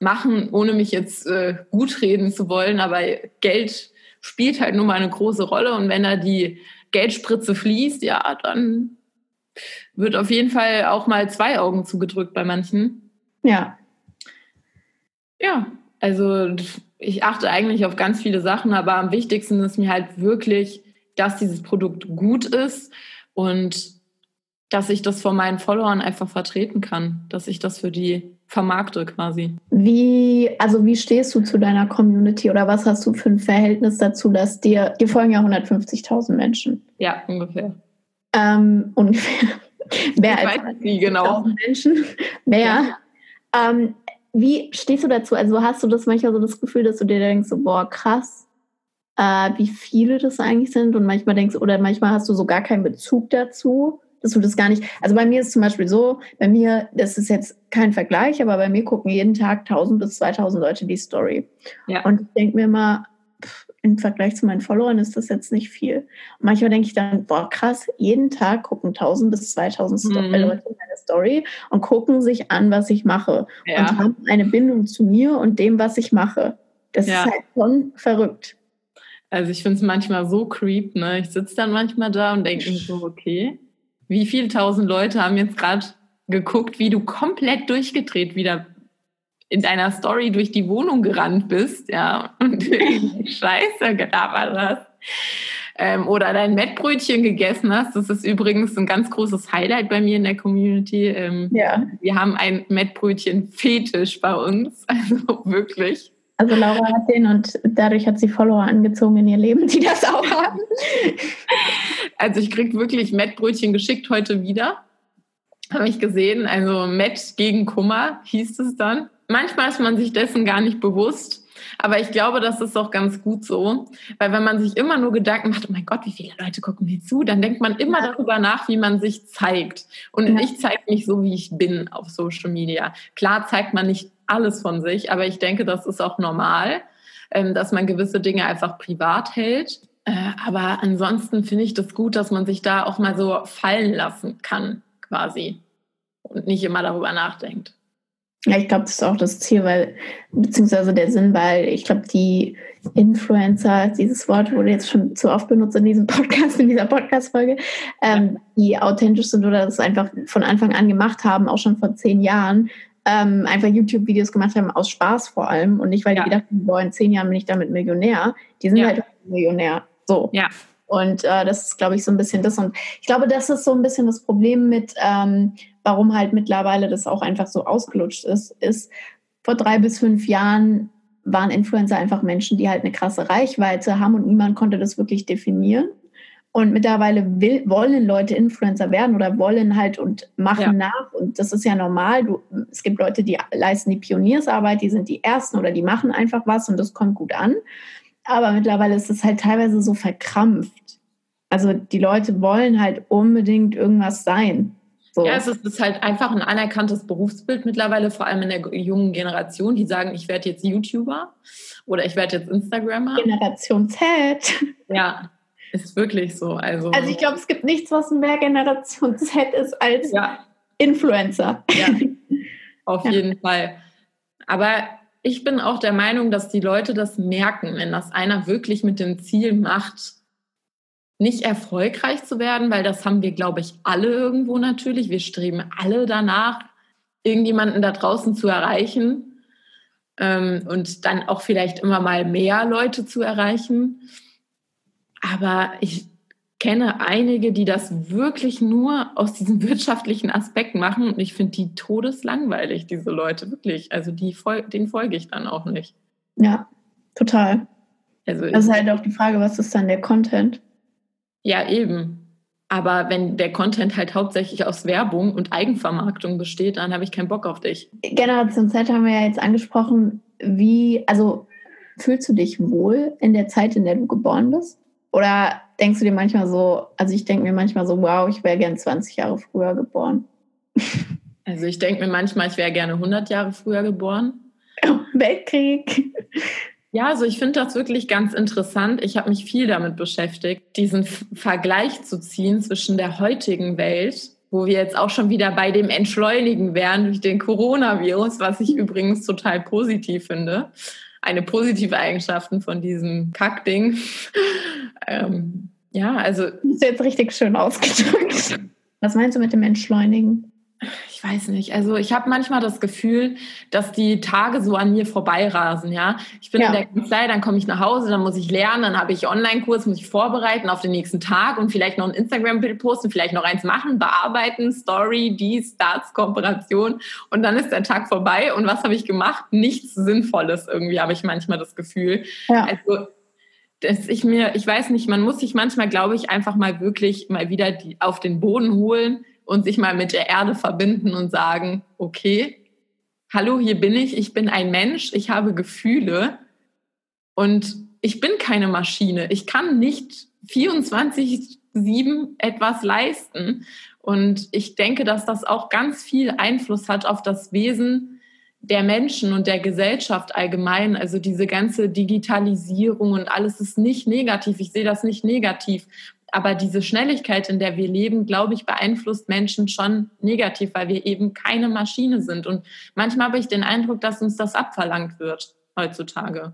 machen, ohne mich jetzt äh, gut reden zu wollen. Aber Geld spielt halt nun mal eine große Rolle. Und wenn da die Geldspritze fließt, ja, dann wird auf jeden Fall auch mal zwei Augen zugedrückt bei manchen. Ja. Ja, also ich achte eigentlich auf ganz viele Sachen, aber am wichtigsten ist mir halt wirklich dass dieses Produkt gut ist und dass ich das vor meinen Followern einfach vertreten kann, dass ich das für die vermarkte quasi. Wie, also wie stehst du zu deiner Community oder was hast du für ein Verhältnis dazu, dass dir, dir folgen ja 150.000 Menschen? Ja, ungefähr. Ähm, *laughs* ungefähr. Mehr ich als weiß nicht genau. Menschen. Mehr. Ja. Ähm, wie stehst du dazu? Also hast du das manchmal so das Gefühl, dass du dir denkst, so, boah, krass, äh, wie viele das eigentlich sind und manchmal denkst, oder manchmal hast du so gar keinen Bezug dazu dass du das gar nicht. Also bei mir ist zum Beispiel so, bei mir, das ist jetzt kein Vergleich, aber bei mir gucken jeden Tag 1000 bis 2000 Leute die Story. Ja. Und ich denke mir immer, im Vergleich zu meinen Followern ist das jetzt nicht viel. Und manchmal denke ich dann, boah, krass, jeden Tag gucken 1000 bis 2000 mhm. Leute meine Story und gucken sich an, was ich mache. Ja. Und haben eine Bindung zu mir und dem, was ich mache. Das ja. ist halt schon verrückt. Also ich finde es manchmal so creep, ne? Ich sitze dann manchmal da und denke mir so, okay, wie viele tausend Leute haben jetzt gerade geguckt, wie du komplett durchgedreht wieder in deiner Story durch die Wohnung gerannt bist, ja, *laughs* und Scheiße gelabert hast. Ähm, oder dein Mettbrötchen gegessen hast. Das ist übrigens ein ganz großes Highlight bei mir in der Community. Ähm, ja. Wir haben ein Mettbrötchen-Fetisch bei uns, *laughs* also wirklich. Also Laura hat den und dadurch hat sie Follower angezogen in ihr Leben, die das auch haben. Also ich kriege wirklich Mettbrötchen geschickt heute wieder. Habe ich gesehen. Also Met gegen Kummer hieß es dann. Manchmal ist man sich dessen gar nicht bewusst. Aber ich glaube, das ist auch ganz gut so, weil wenn man sich immer nur Gedanken macht, oh mein Gott, wie viele Leute gucken mir zu, dann denkt man immer ja. darüber nach, wie man sich zeigt. Und ja. ich zeige mich so, wie ich bin auf Social Media. Klar zeigt man nicht alles von sich, aber ich denke, das ist auch normal, ähm, dass man gewisse Dinge einfach privat hält. Äh, aber ansonsten finde ich das gut, dass man sich da auch mal so fallen lassen kann, quasi. Und nicht immer darüber nachdenkt. Ja, ich glaube, das ist auch das Ziel, weil, beziehungsweise der Sinn, weil ich glaube, die Influencer, dieses Wort wurde jetzt schon zu oft benutzt in diesem *laughs* Podcast, in dieser Podcast-Folge, ähm, die authentisch sind oder das einfach von Anfang an gemacht haben, auch schon vor zehn Jahren, ähm, einfach YouTube-Videos gemacht haben, aus Spaß vor allem und nicht, weil ja. die gedacht haben, boah, in zehn Jahren bin ich damit Millionär. Die sind ja. halt Millionär. So. Ja. Und äh, das ist, glaube ich, so ein bisschen das. Und ich glaube, das ist so ein bisschen das Problem mit, ähm, warum halt mittlerweile das auch einfach so ausgelutscht ist, ist, vor drei bis fünf Jahren waren Influencer einfach Menschen, die halt eine krasse Reichweite haben und niemand konnte das wirklich definieren. Und mittlerweile will, wollen Leute Influencer werden oder wollen halt und machen ja. nach. Und das ist ja normal. Du, es gibt Leute, die leisten die Pioniersarbeit, die sind die Ersten oder die machen einfach was und das kommt gut an. Aber mittlerweile ist es halt teilweise so verkrampft. Also die Leute wollen halt unbedingt irgendwas sein. So. Ja, es ist halt einfach ein anerkanntes Berufsbild mittlerweile, vor allem in der jungen Generation, die sagen, ich werde jetzt YouTuber oder ich werde jetzt Instagrammer. Generation Z. Ja, ist wirklich so. Also, also ich glaube, es gibt nichts, was mehr Generation Z ist als ja. Influencer. Ja, *laughs* auf ja. jeden Fall. Aber ich bin auch der Meinung, dass die Leute das merken, wenn das einer wirklich mit dem Ziel macht, nicht erfolgreich zu werden, weil das haben wir, glaube ich, alle irgendwo natürlich. Wir streben alle danach, irgendjemanden da draußen zu erreichen ähm, und dann auch vielleicht immer mal mehr Leute zu erreichen. Aber ich kenne einige, die das wirklich nur aus diesem *laughs* wirtschaftlichen Aspekt machen. Und ich finde die todeslangweilig, diese Leute, wirklich. Also die denen folge ich dann auch nicht. Ja, total. Also das ist halt auch die Frage, was ist dann der Content? Ja, eben. Aber wenn der Content halt hauptsächlich aus Werbung und Eigenvermarktung besteht, dann habe ich keinen Bock auf dich. Generation Z haben wir ja jetzt angesprochen. Wie, also fühlst du dich wohl in der Zeit, in der du geboren bist? Oder denkst du dir manchmal so, also ich denke mir manchmal so, wow, ich wäre gern 20 Jahre früher geboren. *laughs* Also ich denke mir manchmal, ich wäre gerne 100 Jahre früher geboren. *laughs* Weltkrieg. Ja, also ich finde das wirklich ganz interessant. Ich habe mich viel damit beschäftigt, diesen Vergleich zu ziehen zwischen der heutigen Welt, wo wir jetzt auch schon wieder bei dem Entschleunigen wären durch den Coronavirus, was ich übrigens total positiv finde, eine positive Eigenschaften von diesem Kackding. *laughs* ähm, ja, also. Das ist jetzt richtig schön ausgedrückt. *laughs* Was meinst du mit dem Entschleunigen? Ich weiß nicht. Also ich habe manchmal das Gefühl, dass die Tage so an mir vorbeirasen. Ja, ich bin ja. in der Kanzlei, dann komme ich nach Hause, dann muss ich lernen, dann habe ich Online-Kurs, muss ich vorbereiten auf den nächsten Tag und vielleicht noch ein Instagram-Bild posten, vielleicht noch eins machen, bearbeiten, Story, dies, das, Kooperation und dann ist der Tag vorbei. Und was habe ich gemacht? Nichts Sinnvolles irgendwie habe ich manchmal das Gefühl. Ja. Also dass ich mir, ich weiß nicht, man muss sich manchmal, glaube ich, einfach mal wirklich mal wieder die, auf den Boden holen und sich mal mit der Erde verbinden und sagen, okay, hallo, hier bin ich, ich bin ein Mensch, ich habe Gefühle und ich bin keine Maschine. Ich kann nicht 24-7 etwas leisten. Und ich denke, dass das auch ganz viel Einfluss hat auf das Wesen der Menschen und der Gesellschaft allgemein. Also diese ganze Digitalisierung und alles ist nicht negativ. Ich sehe das nicht negativ. Aber diese Schnelligkeit, in der wir leben, glaube ich, beeinflusst Menschen schon negativ, weil wir eben keine Maschine sind. Und manchmal habe ich den Eindruck, dass uns das abverlangt wird heutzutage.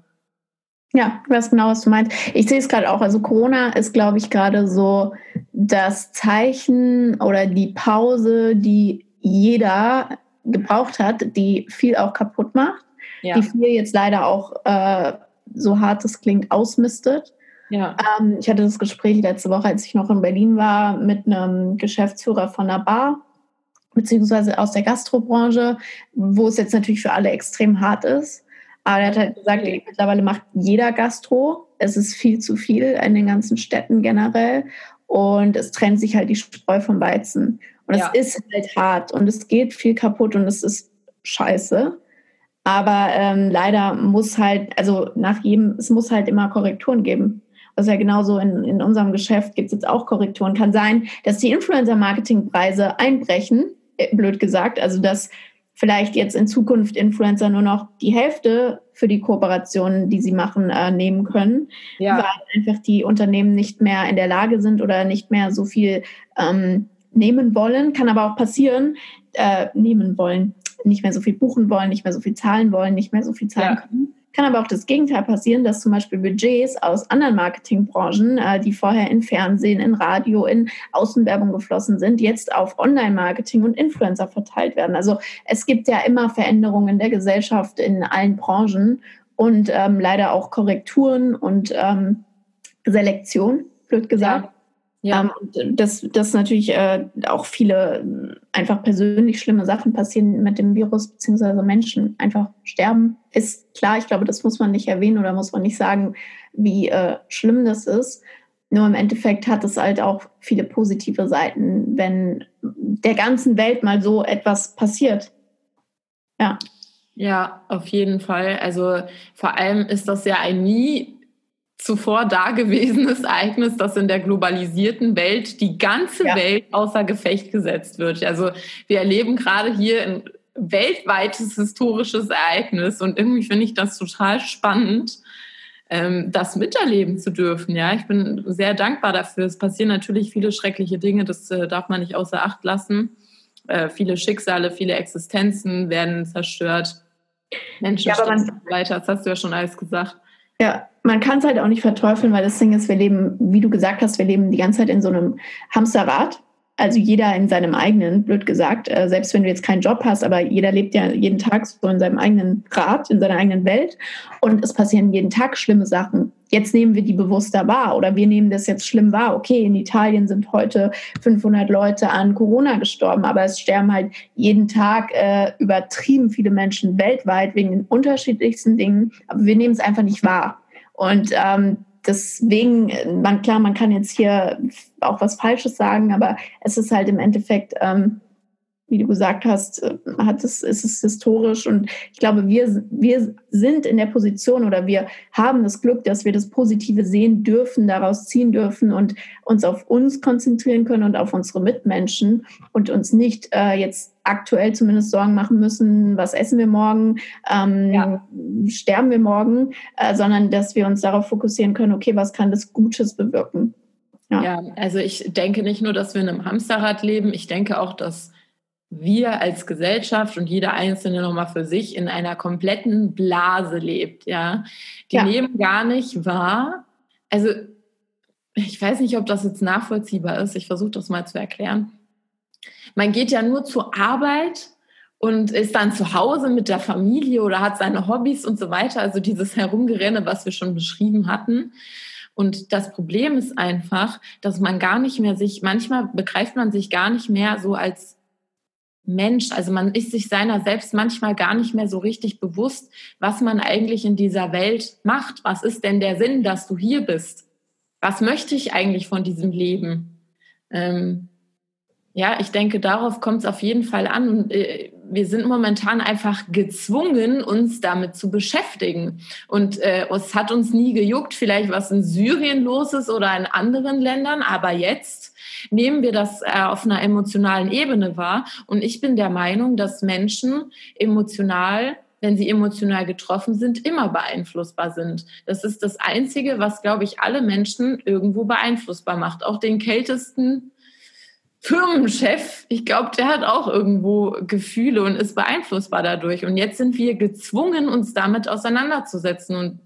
Ja, ich weiß genau, was du meinst. Ich sehe es gerade auch. Also Corona ist, glaube ich, gerade so das Zeichen oder die Pause, die jeder gebraucht hat, die viel auch kaputt macht, ja. die viel jetzt leider auch, äh, so hart es klingt, ausmistet. Ja. Ähm, ich hatte das Gespräch letzte Woche, als ich noch in Berlin war, mit einem Geschäftsführer von einer Bar, beziehungsweise aus der Gastrobranche, wo es jetzt natürlich für alle extrem hart ist. Aber er hat halt gesagt, okay. mittlerweile macht jeder Gastro. Es ist viel zu viel in den ganzen Städten generell. Und es trennt sich halt die Spreu vom Weizen. Und ja. es ist halt hart und es geht viel kaputt und es ist scheiße. Aber ähm, leider muss halt, also nach jedem, es muss halt immer Korrekturen geben. Das ist ja genauso in, in unserem Geschäft gibt es jetzt auch Korrekturen. Kann sein, dass die Influencer-Marketing-Preise einbrechen, äh, blöd gesagt. Also dass vielleicht jetzt in Zukunft Influencer nur noch die Hälfte für die Kooperationen, die sie machen, äh, nehmen können, ja. weil einfach die Unternehmen nicht mehr in der Lage sind oder nicht mehr so viel ähm, nehmen wollen. Kann aber auch passieren, äh, nehmen wollen, nicht mehr so viel buchen wollen, nicht mehr so viel zahlen wollen, nicht mehr so viel zahlen ja. können. Kann aber auch das Gegenteil passieren, dass zum Beispiel Budgets aus anderen Marketingbranchen, äh, die vorher in Fernsehen, in Radio, in Außenwerbung geflossen sind, jetzt auf Online-Marketing und Influencer verteilt werden. Also es gibt ja immer Veränderungen der Gesellschaft in allen Branchen und ähm, leider auch Korrekturen und ähm, Selektion, blöd gesagt. Ja. Ja. Ähm, und dass, dass natürlich äh, auch viele einfach persönlich schlimme Sachen passieren mit dem Virus, beziehungsweise Menschen einfach sterben, ist klar. Ich glaube, das muss man nicht erwähnen oder muss man nicht sagen, wie äh, schlimm das ist. Nur im Endeffekt hat es halt auch viele positive Seiten, wenn der ganzen Welt mal so etwas passiert. Ja. Ja, auf jeden Fall. Also vor allem ist das ja ein nie zuvor dagewesenes Ereignis, dass in der globalisierten Welt die ganze ja. Welt außer Gefecht gesetzt wird. Also wir erleben gerade hier ein weltweites historisches Ereignis und irgendwie finde ich das total spannend, ähm, das miterleben zu dürfen. Ja, ich bin sehr dankbar dafür. Es passieren natürlich viele schreckliche Dinge, das äh, darf man nicht außer Acht lassen. Äh, viele Schicksale, viele Existenzen werden zerstört. Menschen ja, weiter, das hast du ja schon alles gesagt. Ja, man kann es halt auch nicht verteufeln, weil das Ding ist, wir leben, wie du gesagt hast, wir leben die ganze Zeit in so einem Hamsterrad. Also jeder in seinem eigenen, blöd gesagt, äh, selbst wenn du jetzt keinen Job hast, aber jeder lebt ja jeden Tag so in seinem eigenen Rad, in seiner eigenen Welt und es passieren jeden Tag schlimme Sachen. Jetzt nehmen wir die bewusster wahr oder wir nehmen das jetzt schlimm wahr. Okay, in Italien sind heute 500 Leute an Corona gestorben, aber es sterben halt jeden Tag äh, übertrieben viele Menschen weltweit wegen den unterschiedlichsten Dingen, aber wir nehmen es einfach nicht wahr. Und ähm, deswegen, man, klar, man kann jetzt hier auch was Falsches sagen, aber es ist halt im Endeffekt, ähm, wie du gesagt hast, äh, hat es, ist es historisch und ich glaube, wir, wir sind in der Position oder wir haben das Glück, dass wir das Positive sehen dürfen, daraus ziehen dürfen und uns auf uns konzentrieren können und auf unsere Mitmenschen und uns nicht äh, jetzt aktuell zumindest Sorgen machen müssen, was essen wir morgen, ähm, ja. sterben wir morgen, äh, sondern dass wir uns darauf fokussieren können, okay, was kann das Gutes bewirken. Ja. ja, also ich denke nicht nur, dass wir in einem Hamsterrad leben, ich denke auch, dass wir als Gesellschaft und jeder Einzelne nochmal für sich in einer kompletten Blase lebt, ja. Die ja. nehmen gar nicht wahr. Also, ich weiß nicht, ob das jetzt nachvollziehbar ist. Ich versuche das mal zu erklären. man geht ja nur zur Arbeit und ist dann zu Hause mit der Familie oder hat seine Hobbys und so weiter. Also dieses Herumgerenne, was wir schon beschrieben hatten. Und das Problem ist einfach, dass man gar nicht mehr sich, manchmal begreift man sich gar nicht mehr so als Mensch. Also man ist sich seiner selbst manchmal gar nicht mehr so richtig bewusst, was man eigentlich in dieser Welt macht. Was ist denn der Sinn, dass du hier bist? Was möchte ich eigentlich von diesem Leben? Ähm, ja, ich denke, darauf kommt es auf jeden Fall an. Und äh, wir sind momentan einfach gezwungen, uns damit zu beschäftigen. Und äh, es hat uns nie gejuckt, vielleicht was in Syrien los ist oder in anderen Ländern. Aber jetzt nehmen wir das äh, auf einer emotionalen Ebene wahr. Und ich bin der Meinung, dass Menschen emotional wenn sie emotional getroffen sind, immer beeinflussbar sind. Das ist das Einzige, was, glaube ich, alle Menschen irgendwo beeinflussbar macht. Auch den kältesten Firmenchef, ich glaube, der hat auch irgendwo Gefühle und ist beeinflussbar dadurch. Und jetzt sind wir gezwungen, uns damit auseinanderzusetzen. Und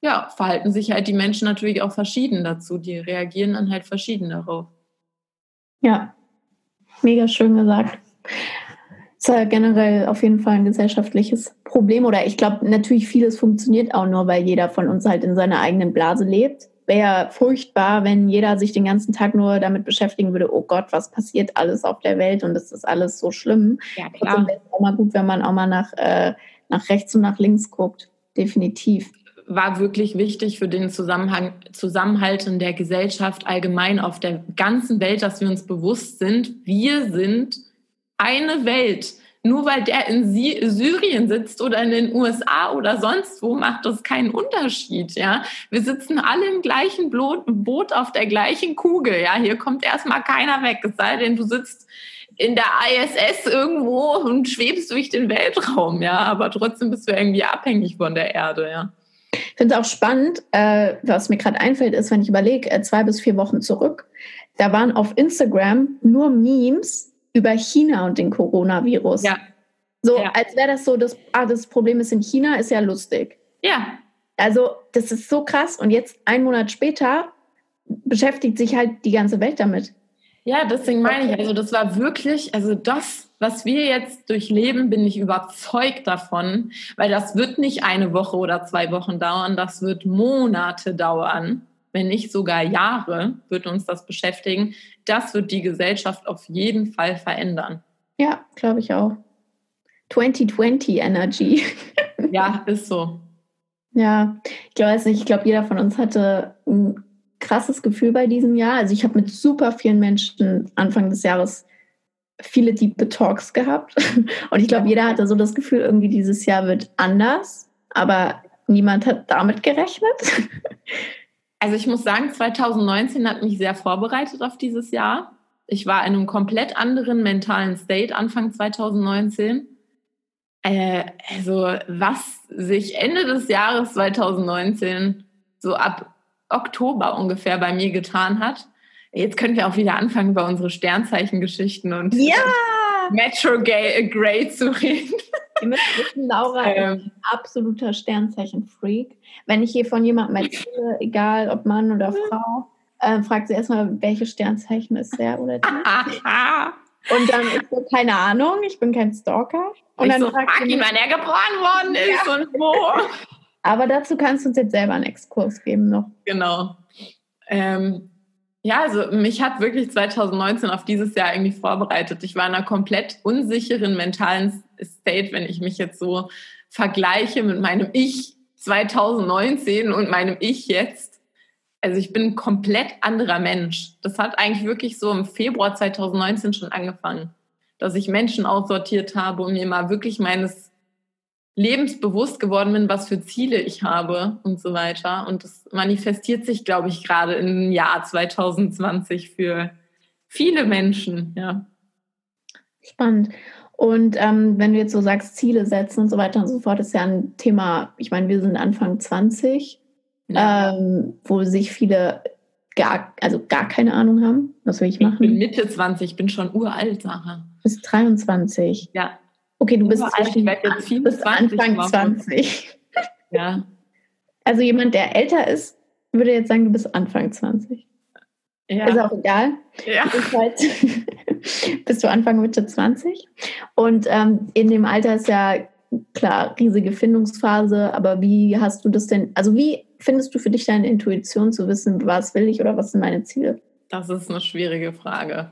ja, verhalten sich halt die Menschen natürlich auch verschieden dazu. Die reagieren dann halt verschieden darauf. Ja, mega schön gesagt. Das ist ja generell auf jeden Fall ein gesellschaftliches Problem. Oder ich glaube, natürlich vieles funktioniert auch nur, weil jeder von uns halt in seiner eigenen Blase lebt wäre furchtbar, wenn jeder sich den ganzen Tag nur damit beschäftigen würde, oh Gott, was passiert alles auf der Welt und es ist alles so schlimm. Ja, klar. Trotzdem wäre es auch mal gut, wenn man auch mal nach, äh, nach rechts und nach links guckt. Definitiv. War wirklich wichtig für den Zusammenhang, Zusammenhalt in der Gesellschaft allgemein auf der ganzen Welt, dass wir uns bewusst sind, wir sind eine Welt nur weil der in Syrien sitzt oder in den USA oder sonst wo, macht das keinen Unterschied. Ja, wir sitzen alle im gleichen Boot auf der gleichen Kugel. Ja, hier kommt erstmal keiner weg, es sei denn, du sitzt in der ISS irgendwo und schwebst durch den Weltraum. Ja, aber trotzdem bist du irgendwie abhängig von der Erde. Ja. Ich finde es auch spannend, äh, was mir gerade einfällt, ist, wenn ich überlege, äh, zwei bis vier Wochen zurück, da waren auf Instagram nur Memes über China und den Coronavirus. Ja. So, ja. als wäre das so, das, ah, das Problem ist in China, ist ja lustig. Ja. Also, das ist so krass. Und jetzt, einen Monat später, beschäftigt sich halt die ganze Welt damit. Ja, deswegen meine ich, also das war wirklich, also das, was wir jetzt durchleben, bin ich überzeugt davon, weil das wird nicht eine Woche oder zwei Wochen dauern, das wird Monate dauern wenn nicht sogar Jahre, wird uns das beschäftigen. Das wird die Gesellschaft auf jeden Fall verändern. Ja, glaube ich auch. 2020 Energy. *laughs* ja, ist so. Ja, ich glaube nicht, ich glaube, jeder von uns hatte ein krasses Gefühl bei diesem Jahr. Also ich habe mit super vielen Menschen Anfang des Jahres viele Deep Talks gehabt. *laughs* Und ich glaube, jeder hatte so das Gefühl, irgendwie dieses Jahr wird anders. Aber niemand hat damit gerechnet. *laughs* Also ich muss sagen, 2019 hat mich sehr vorbereitet auf dieses Jahr. Ich war in einem komplett anderen mentalen State Anfang 2019. Äh, also was sich Ende des Jahres 2019 so ab Oktober ungefähr bei mir getan hat. Jetzt können wir auch wieder anfangen, über unsere Sternzeichengeschichten und ja! Metro Grey zu reden. Ihr müsst wissen, Laura ähm, ist ein absoluter Sternzeichen-Freak. Wenn ich hier von jemandem erzähle, egal ob Mann oder Frau, äh, fragt sie erstmal, welches Sternzeichen ist der oder die. *laughs* Und dann ist so, keine Ahnung, ich bin kein Stalker. Und ich dann so, fragt ihn, wann er geboren worden ist ja. und wo. Aber dazu kannst du uns jetzt selber einen Exkurs geben noch. Genau. Ähm, ja, also mich hat wirklich 2019 auf dieses Jahr irgendwie vorbereitet. Ich war in einer komplett unsicheren mentalen State, wenn ich mich jetzt so vergleiche mit meinem Ich 2019 und meinem Ich jetzt. Also ich bin ein komplett anderer Mensch. Das hat eigentlich wirklich so im Februar 2019 schon angefangen, dass ich Menschen aussortiert habe und mir mal wirklich meines lebensbewusst geworden bin, was für Ziele ich habe und so weiter. Und das manifestiert sich, glaube ich, gerade im Jahr 2020 für viele Menschen, ja. Spannend. Und ähm, wenn du jetzt so sagst, Ziele setzen und so weiter und so fort, ist ja ein Thema, ich meine, wir sind Anfang 20, ja. ähm, wo sich viele gar, also gar keine Ahnung haben, was will ich machen. Ich bin Mitte 20, bin schon uralt, Sarah. Bis 23. Ja. Okay, du bist, zwischen, jetzt 24 bist Anfang machen. 20. Ja. Also jemand, der älter ist, würde jetzt sagen, du bist Anfang 20. Ja. Ist auch egal. Ja. Halt *laughs* bist du Anfang Mitte 20. Und ähm, in dem Alter ist ja klar riesige Findungsphase, aber wie hast du das denn, also wie findest du für dich deine Intuition zu wissen, was will ich oder was sind meine Ziele? Das ist eine schwierige Frage.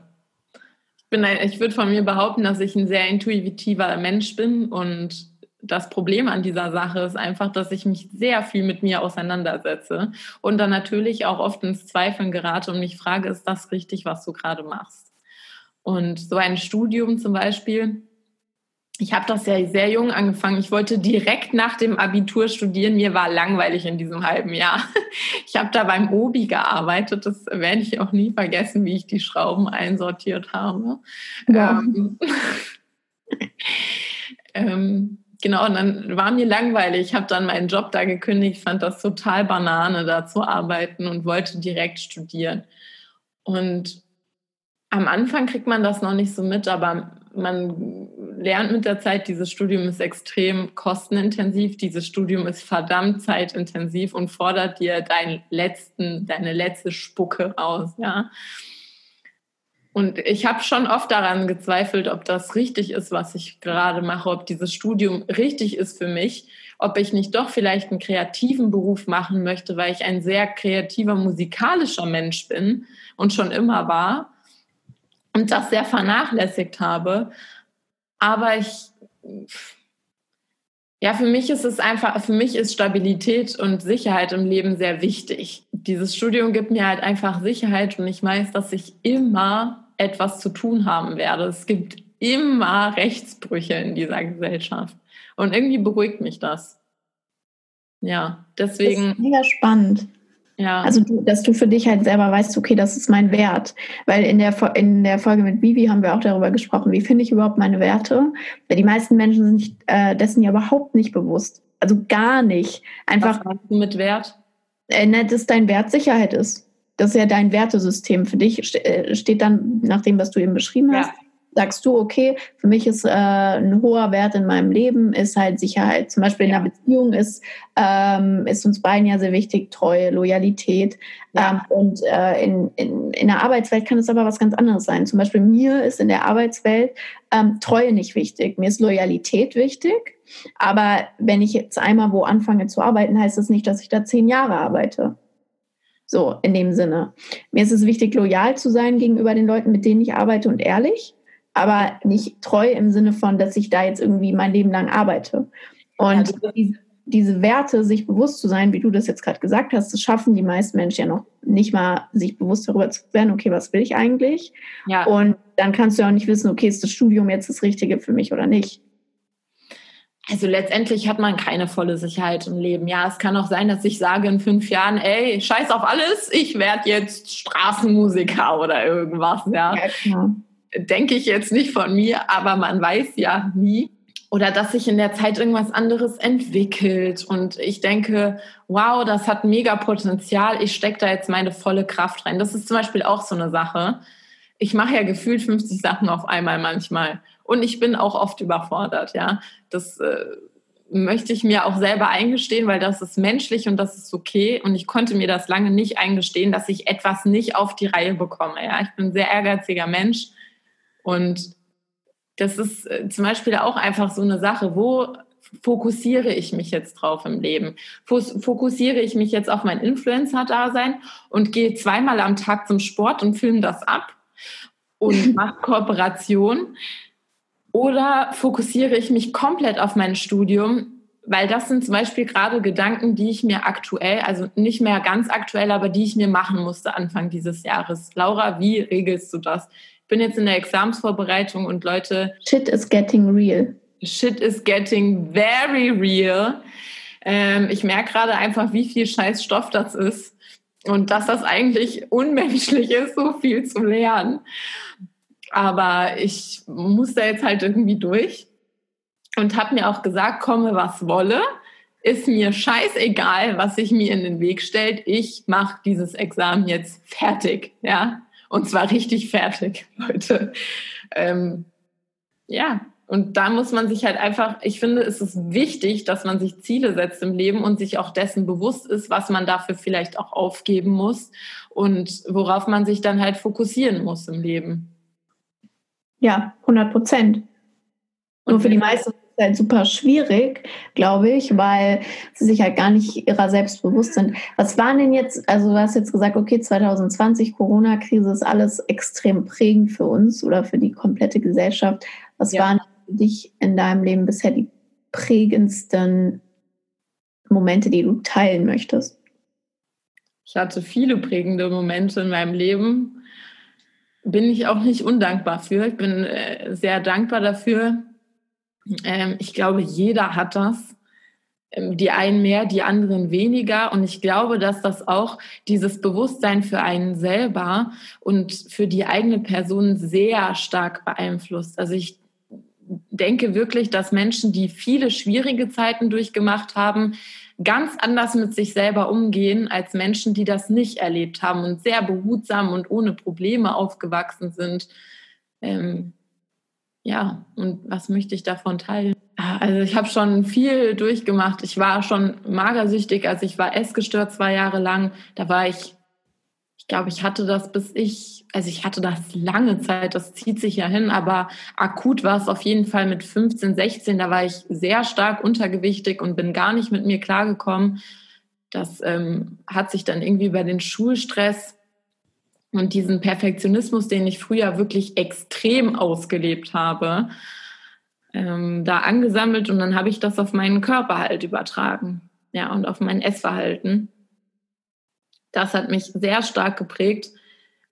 Ich, bin ein, ich würde von mir behaupten, dass ich ein sehr intuitiver Mensch bin und das Problem an dieser Sache ist einfach, dass ich mich sehr viel mit mir auseinandersetze und dann natürlich auch oft ins Zweifeln gerate und mich frage, ist das richtig, was du gerade machst? Und so ein Studium zum Beispiel, ich habe das ja sehr jung angefangen. Ich wollte direkt nach dem Abitur studieren. Mir war langweilig in diesem halben Jahr. *laughs* Ich habe da beim Obi gearbeitet. Das werde ich auch nie vergessen, wie ich die Schrauben einsortiert habe. Ja. Ähm, *laughs* ähm, genau, und dann war mir langweilig. Ich habe dann meinen Job da gekündigt, fand das total Banane, da zu arbeiten und wollte direkt studieren. Und am Anfang kriegt man das noch nicht so mit, aber man lernt mit der Zeit, dieses Studium ist extrem kostenintensiv, dieses Studium ist verdammt zeitintensiv und fordert dir deinen letzten, deine letzte Spucke aus, ja. Und ich habe schon oft daran gezweifelt, ob das richtig ist, was ich gerade mache, ob dieses Studium richtig ist für mich, ob ich nicht doch vielleicht einen kreativen Beruf machen möchte, weil ich ein sehr kreativer, musikalischer Mensch bin und schon immer war und das sehr vernachlässigt habe. Aber ich, ja, für mich ist es einfach, für mich ist Stabilität und Sicherheit im Leben sehr wichtig. Dieses Studium gibt mir halt einfach Sicherheit und ich weiß, dass ich immer etwas zu tun haben werde. Es gibt immer Rechtsbrüche in dieser Gesellschaft. Und irgendwie beruhigt mich das. Ja, deswegen. Das ist mega spannend. Ja. Also, du, dass du für dich halt selber weißt, okay, das ist mein Wert. Weil in der, in der Folge mit Vivi haben wir auch darüber gesprochen, wie finde ich überhaupt meine Werte? Weil die meisten Menschen sind sich äh, dessen ja überhaupt nicht bewusst. Also gar nicht. Einfach. Was du mit Wert? Äh, ne, dass dein Wert Sicherheit ist. Das ist ja dein Wertesystem. Für dich äh, steht dann, nach dem, was du eben beschrieben hast, ja sagst du, okay, für mich ist äh, ein hoher Wert in meinem Leben, ist halt Sicherheit. Zum Beispiel in einer Beziehung ist, ähm, ist uns beiden ja sehr wichtig, Treue, Loyalität. Ja. Ähm, und äh, in, in, in der Arbeitswelt kann es aber was ganz anderes sein. Zum Beispiel mir ist in der Arbeitswelt ähm, Treue nicht wichtig. Mir ist Loyalität wichtig. Aber wenn ich jetzt einmal wo anfange zu arbeiten, heißt das nicht, dass ich da zehn Jahre arbeite. So, in dem Sinne. Mir ist es wichtig, loyal zu sein gegenüber den Leuten, mit denen ich arbeite und ehrlich aber nicht treu im Sinne von, dass ich da jetzt irgendwie mein Leben lang arbeite. Und ja, diese, diese Werte, sich bewusst zu sein, wie du das jetzt gerade gesagt hast, das schaffen die meisten Menschen ja noch nicht mal, sich bewusst darüber zu werden, okay, was will ich eigentlich? Ja. Und dann kannst du ja auch nicht wissen, okay, ist das Studium jetzt das Richtige für mich oder nicht. Also letztendlich hat man keine volle Sicherheit im Leben. Ja, es kann auch sein, dass ich sage in fünf Jahren, ey, scheiß auf alles, ich werde jetzt Straßenmusiker oder irgendwas, ja. ja klar denke ich jetzt nicht von mir, aber man weiß ja nie. Oder dass sich in der Zeit irgendwas anderes entwickelt und ich denke, wow, das hat mega Potenzial, ich stecke da jetzt meine volle Kraft rein. Das ist zum Beispiel auch so eine Sache. Ich mache ja gefühlt 50 Sachen auf einmal manchmal und ich bin auch oft überfordert, ja. Das äh, möchte ich mir auch selber eingestehen, weil das ist menschlich und das ist okay. Und ich konnte mir das lange nicht eingestehen, dass ich etwas nicht auf die Reihe bekomme. Ja, ich bin ein sehr ehrgeiziger Mensch und das ist äh, zum Beispiel auch einfach so eine Sache, wo fokussiere ich mich jetzt drauf im Leben? Fokussiere ich mich jetzt auf mein Influencer-Dasein und gehe zweimal am Tag zum Sport und filme das ab und *laughs* mache Kooperation? Oder fokussiere ich mich komplett auf mein Studium? Weil das sind zum Beispiel gerade Gedanken, die ich mir aktuell, also nicht mehr ganz aktuell, aber die ich mir machen musste Anfang dieses Jahres. Laura, wie regelst du das? Bin jetzt in der Examsvorbereitung und Leute. Shit is getting real. Shit is getting very real. Ähm, ich merke gerade einfach, wie viel scheiß Stoff das ist und dass das eigentlich unmenschlich ist, so viel zu lernen. Aber ich muss da jetzt halt irgendwie durch und habe mir auch gesagt, komme was wolle, ist mir scheißegal, was sich mir in den Weg stellt. Ich mache dieses Examen jetzt fertig, ja. Und zwar richtig fertig, *laughs* Leute. Ähm, ja, und da muss man sich halt einfach, ich finde, es ist wichtig, dass man sich Ziele setzt im Leben und sich auch dessen bewusst ist, was man dafür vielleicht auch aufgeben muss und worauf man sich dann halt fokussieren muss im Leben. Ja, 100 Prozent. Nur für die meisten halt super schwierig, glaube ich, weil sie sich halt gar nicht ihrer selbst bewusst sind. Was waren denn jetzt, also du hast jetzt gesagt, okay, 2020, Corona-Krise ist alles extrem prägend für uns oder für die komplette Gesellschaft. Was ja. waren für dich in deinem Leben bisher die prägendsten Momente, die du teilen möchtest? Ich hatte viele prägende Momente in meinem Leben. Bin ich auch nicht undankbar für. Ich bin äh, sehr dankbar dafür. Ähm, ich glaube, jeder hat das. Ähm, die einen mehr, die anderen weniger. Und ich glaube, dass das auch dieses Bewusstsein für einen selber und für die eigene Person sehr stark beeinflusst. Also ich denke wirklich, dass Menschen, die viele schwierige Zeiten durchgemacht haben, ganz anders mit sich selber umgehen als Menschen, die das nicht erlebt haben und sehr behutsam und ohne Probleme aufgewachsen sind. Ähm, ja, und was möchte ich davon teilen? Also ich habe schon viel durchgemacht. Ich war schon magersüchtig, also ich war essgestört zwei Jahre lang. Da war ich glaube, ich hatte das bis ich, also ich hatte das lange Zeit, das zieht sich ja hin, aber akut war es auf jeden Fall mit 15, 16, da war ich sehr stark untergewichtig und bin gar nicht mit mir klargekommen. Das ähm, hat sich dann irgendwie bei den Schulstress und diesen Perfektionismus, den ich früher wirklich extrem ausgelebt habe, ähm, da angesammelt und dann habe ich das auf meinen Körper halt übertragen. Ja, und auf mein Essverhalten das hat mich sehr stark geprägt,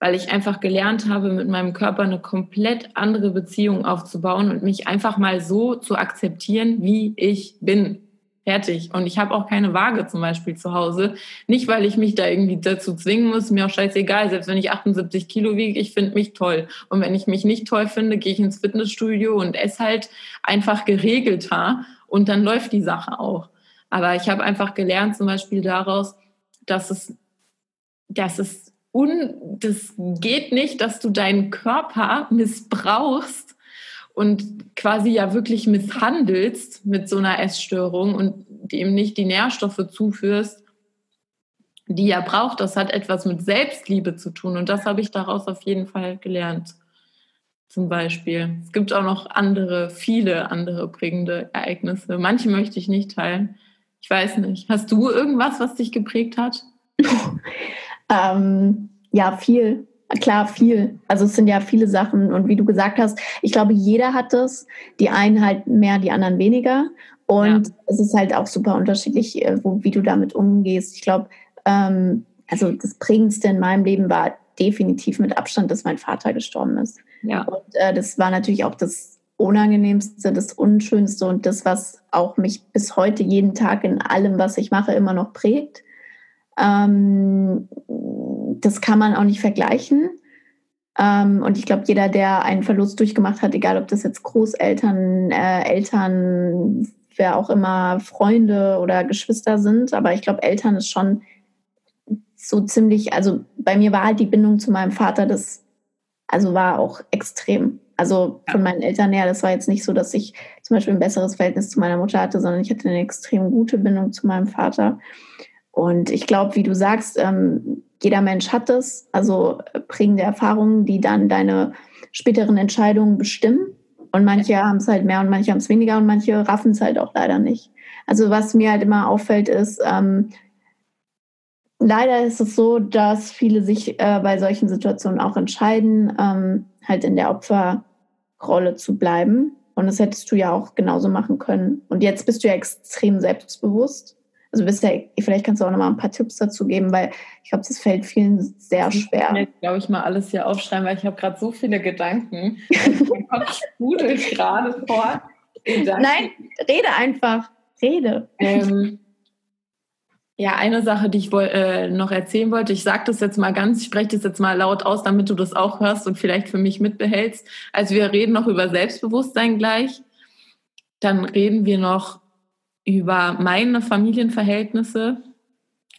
weil ich einfach gelernt habe, mit meinem Körper eine komplett andere Beziehung aufzubauen und mich einfach mal so zu akzeptieren, wie ich bin. Fertig. Und ich habe auch keine Waage zum Beispiel zu Hause. Nicht, weil ich mich da irgendwie dazu zwingen muss, mir auch scheißegal. Selbst wenn ich 78 Kilo wiege, ich finde mich toll. Und wenn ich mich nicht toll finde, gehe ich ins Fitnessstudio und esse halt einfach geregelter und dann läuft die Sache auch. Aber ich habe einfach gelernt zum Beispiel daraus, dass es das ist un, das geht nicht, dass du deinen Körper missbrauchst und quasi ja wirklich misshandelst mit so einer Essstörung und dem nicht die Nährstoffe zuführst, die er braucht. Das hat etwas mit Selbstliebe zu tun und das habe ich daraus auf jeden Fall gelernt. Zum Beispiel. Es gibt auch noch andere, viele andere prägende Ereignisse. Manche möchte ich nicht teilen. Ich weiß nicht. Hast du irgendwas, was dich geprägt hat? *laughs* Ähm, ja, viel. Klar, viel. Also es sind ja viele Sachen. Und wie du gesagt hast, ich glaube, jeder hat das. Die einen halt mehr, die anderen weniger. Und ja. es ist halt auch super unterschiedlich, äh, wo, wie du damit umgehst. Ich glaube, ähm, also das Prägendste in meinem Leben war definitiv mit Abstand, dass mein Vater gestorben ist. Ja. Und äh, das war natürlich auch das Unangenehmste, das Unschönste und das, was auch mich bis heute jeden Tag in allem, was ich mache, immer noch prägt. Ähm, das kann man auch nicht vergleichen. Ähm, und ich glaube, jeder, der einen Verlust durchgemacht hat, egal ob das jetzt Großeltern, äh, Eltern, wer auch immer, Freunde oder Geschwister sind, aber ich glaube, Eltern ist schon so ziemlich, also bei mir war halt die Bindung zu meinem Vater, das also war auch extrem. Also von meinen Eltern her, das war jetzt nicht so, dass ich zum Beispiel ein besseres Verhältnis zu meiner Mutter hatte, sondern ich hatte eine extrem gute Bindung zu meinem Vater. Und ich glaube, wie du sagst, ähm, jeder Mensch hat das, also äh, prägende Erfahrungen, die dann deine späteren Entscheidungen bestimmen. Und manche haben es halt mehr und manche haben es weniger und manche raffen es halt auch leider nicht. Also was mir halt immer auffällt, ist, ähm, leider ist es so, dass viele sich äh, bei solchen Situationen auch entscheiden, ähm, halt in der Opferrolle zu bleiben. Und das hättest du ja auch genauso machen können. Und jetzt bist du ja extrem selbstbewusst also bist ja, vielleicht kannst du auch noch mal ein paar Tipps dazu geben, weil ich glaube, das fällt vielen sehr schwer. Ich glaube ich mal alles hier aufschreiben, weil ich habe gerade so viele Gedanken. mein Kopf sprudelt gerade vor. Nein, rede einfach. Rede. Ähm, ja, eine Sache, die ich äh, noch erzählen wollte, ich sage das jetzt mal ganz, ich spreche das jetzt mal laut aus, damit du das auch hörst und vielleicht für mich mitbehältst. Also wir reden noch über Selbstbewusstsein gleich. Dann reden wir noch über meine Familienverhältnisse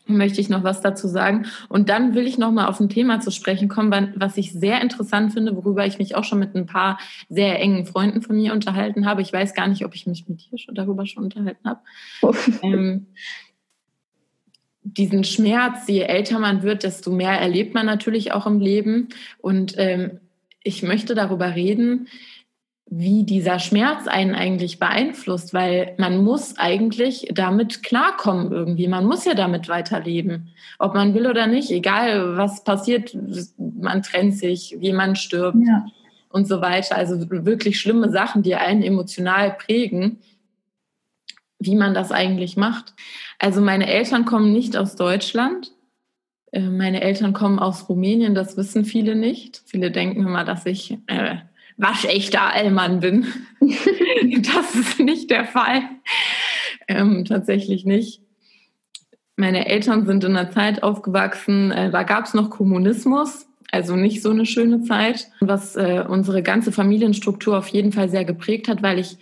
möchte ich noch was dazu sagen. Und dann will ich noch mal auf ein Thema zu sprechen kommen, was ich sehr interessant finde, worüber ich mich auch schon mit ein paar sehr engen Freunden von mir unterhalten habe. Ich weiß gar nicht, ob ich mich mit dir schon darüber schon unterhalten habe. Oh. *laughs* Ähm, diesen Schmerz, je älter man wird, desto mehr erlebt man natürlich auch im Leben. Und ähm, ich möchte darüber reden, wie dieser Schmerz einen eigentlich beeinflusst, weil man muss eigentlich damit klarkommen irgendwie. Man muss ja damit weiterleben, ob man will oder nicht, egal was passiert, man trennt sich, jemand stirbt ja. und so weiter. Also wirklich schlimme Sachen, die einen emotional prägen, wie man das eigentlich macht. Also meine Eltern kommen nicht aus Deutschland. Äh, meine Eltern kommen aus Rumänien, das wissen viele nicht. Viele denken immer, dass ich äh, waschechter Allmann bin. *laughs* das ist nicht der Fall. Ähm, tatsächlich nicht. Meine Eltern sind in einer Zeit aufgewachsen, äh, da gab es noch Kommunismus, also nicht so eine schöne Zeit, was äh, unsere ganze Familienstruktur auf jeden Fall sehr geprägt hat, weil ich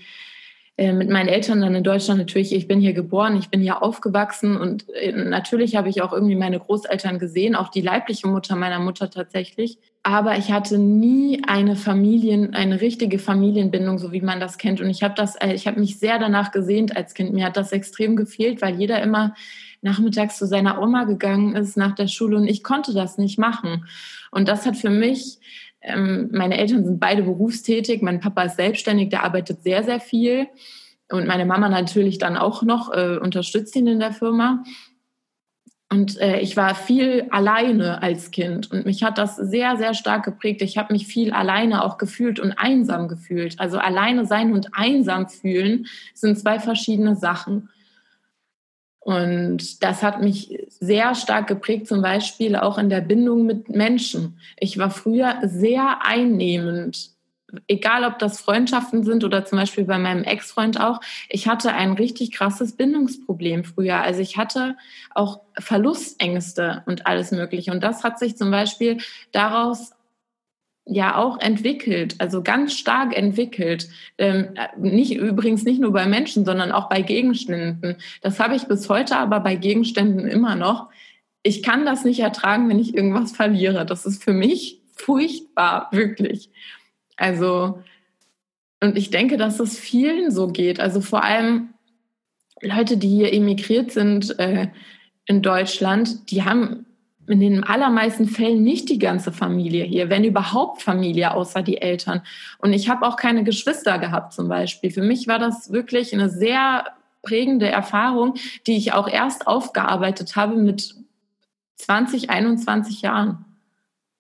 mit meinen Eltern dann in Deutschland natürlich, ich bin hier geboren, ich bin hier aufgewachsen und äh, natürlich habe ich auch irgendwie meine Großeltern gesehen, auch die leibliche Mutter meiner Mutter tatsächlich. Aber ich hatte nie eine Familien, eine richtige Familienbindung, so wie man das kennt. Und ich habe das, äh, ich habe mich sehr danach gesehnt als Kind. Mir hat das extrem gefehlt, weil jeder immer nachmittags zu seiner Oma gegangen ist nach der Schule und ich konnte das nicht machen. Und das hat für mich ähm, meine Eltern sind beide berufstätig. Mein Papa ist selbstständig, der arbeitet sehr, sehr viel. Und meine Mama natürlich dann auch noch, äh, unterstützt ihn in der Firma. Und äh, ich war viel alleine als Kind und mich hat das sehr, sehr stark geprägt. Ich habe mich viel alleine auch gefühlt und einsam gefühlt. Also alleine sein und einsam fühlen sind zwei verschiedene Sachen. Und das hat mich sehr stark geprägt, zum Beispiel auch in der Bindung mit Menschen. Ich war früher sehr einnehmend, egal ob das Freundschaften sind oder zum Beispiel bei meinem Ex-Freund auch. Ich hatte ein richtig krasses Bindungsproblem früher. Also ich hatte auch Verlustängste und alles Mögliche. Und das hat sich zum Beispiel daraus ja auch entwickelt, also ganz stark entwickelt. Ähm, nicht übrigens nicht nur bei Menschen, sondern auch bei Gegenständen. Das habe ich bis heute aber bei Gegenständen immer noch. Ich kann das nicht ertragen, wenn ich irgendwas verliere. Das ist für mich furchtbar, wirklich. Also, und ich denke, dass es vielen so geht. Also vor allem Leute, die hier emigriert sind äh, in Deutschland, die haben in den allermeisten Fällen nicht die ganze Familie hier, wenn überhaupt Familie, außer die Eltern. Und ich habe auch keine Geschwister gehabt zum Beispiel. Für mich war das wirklich eine sehr prägende Erfahrung, die ich auch erst aufgearbeitet habe mit 20, 21 Jahren.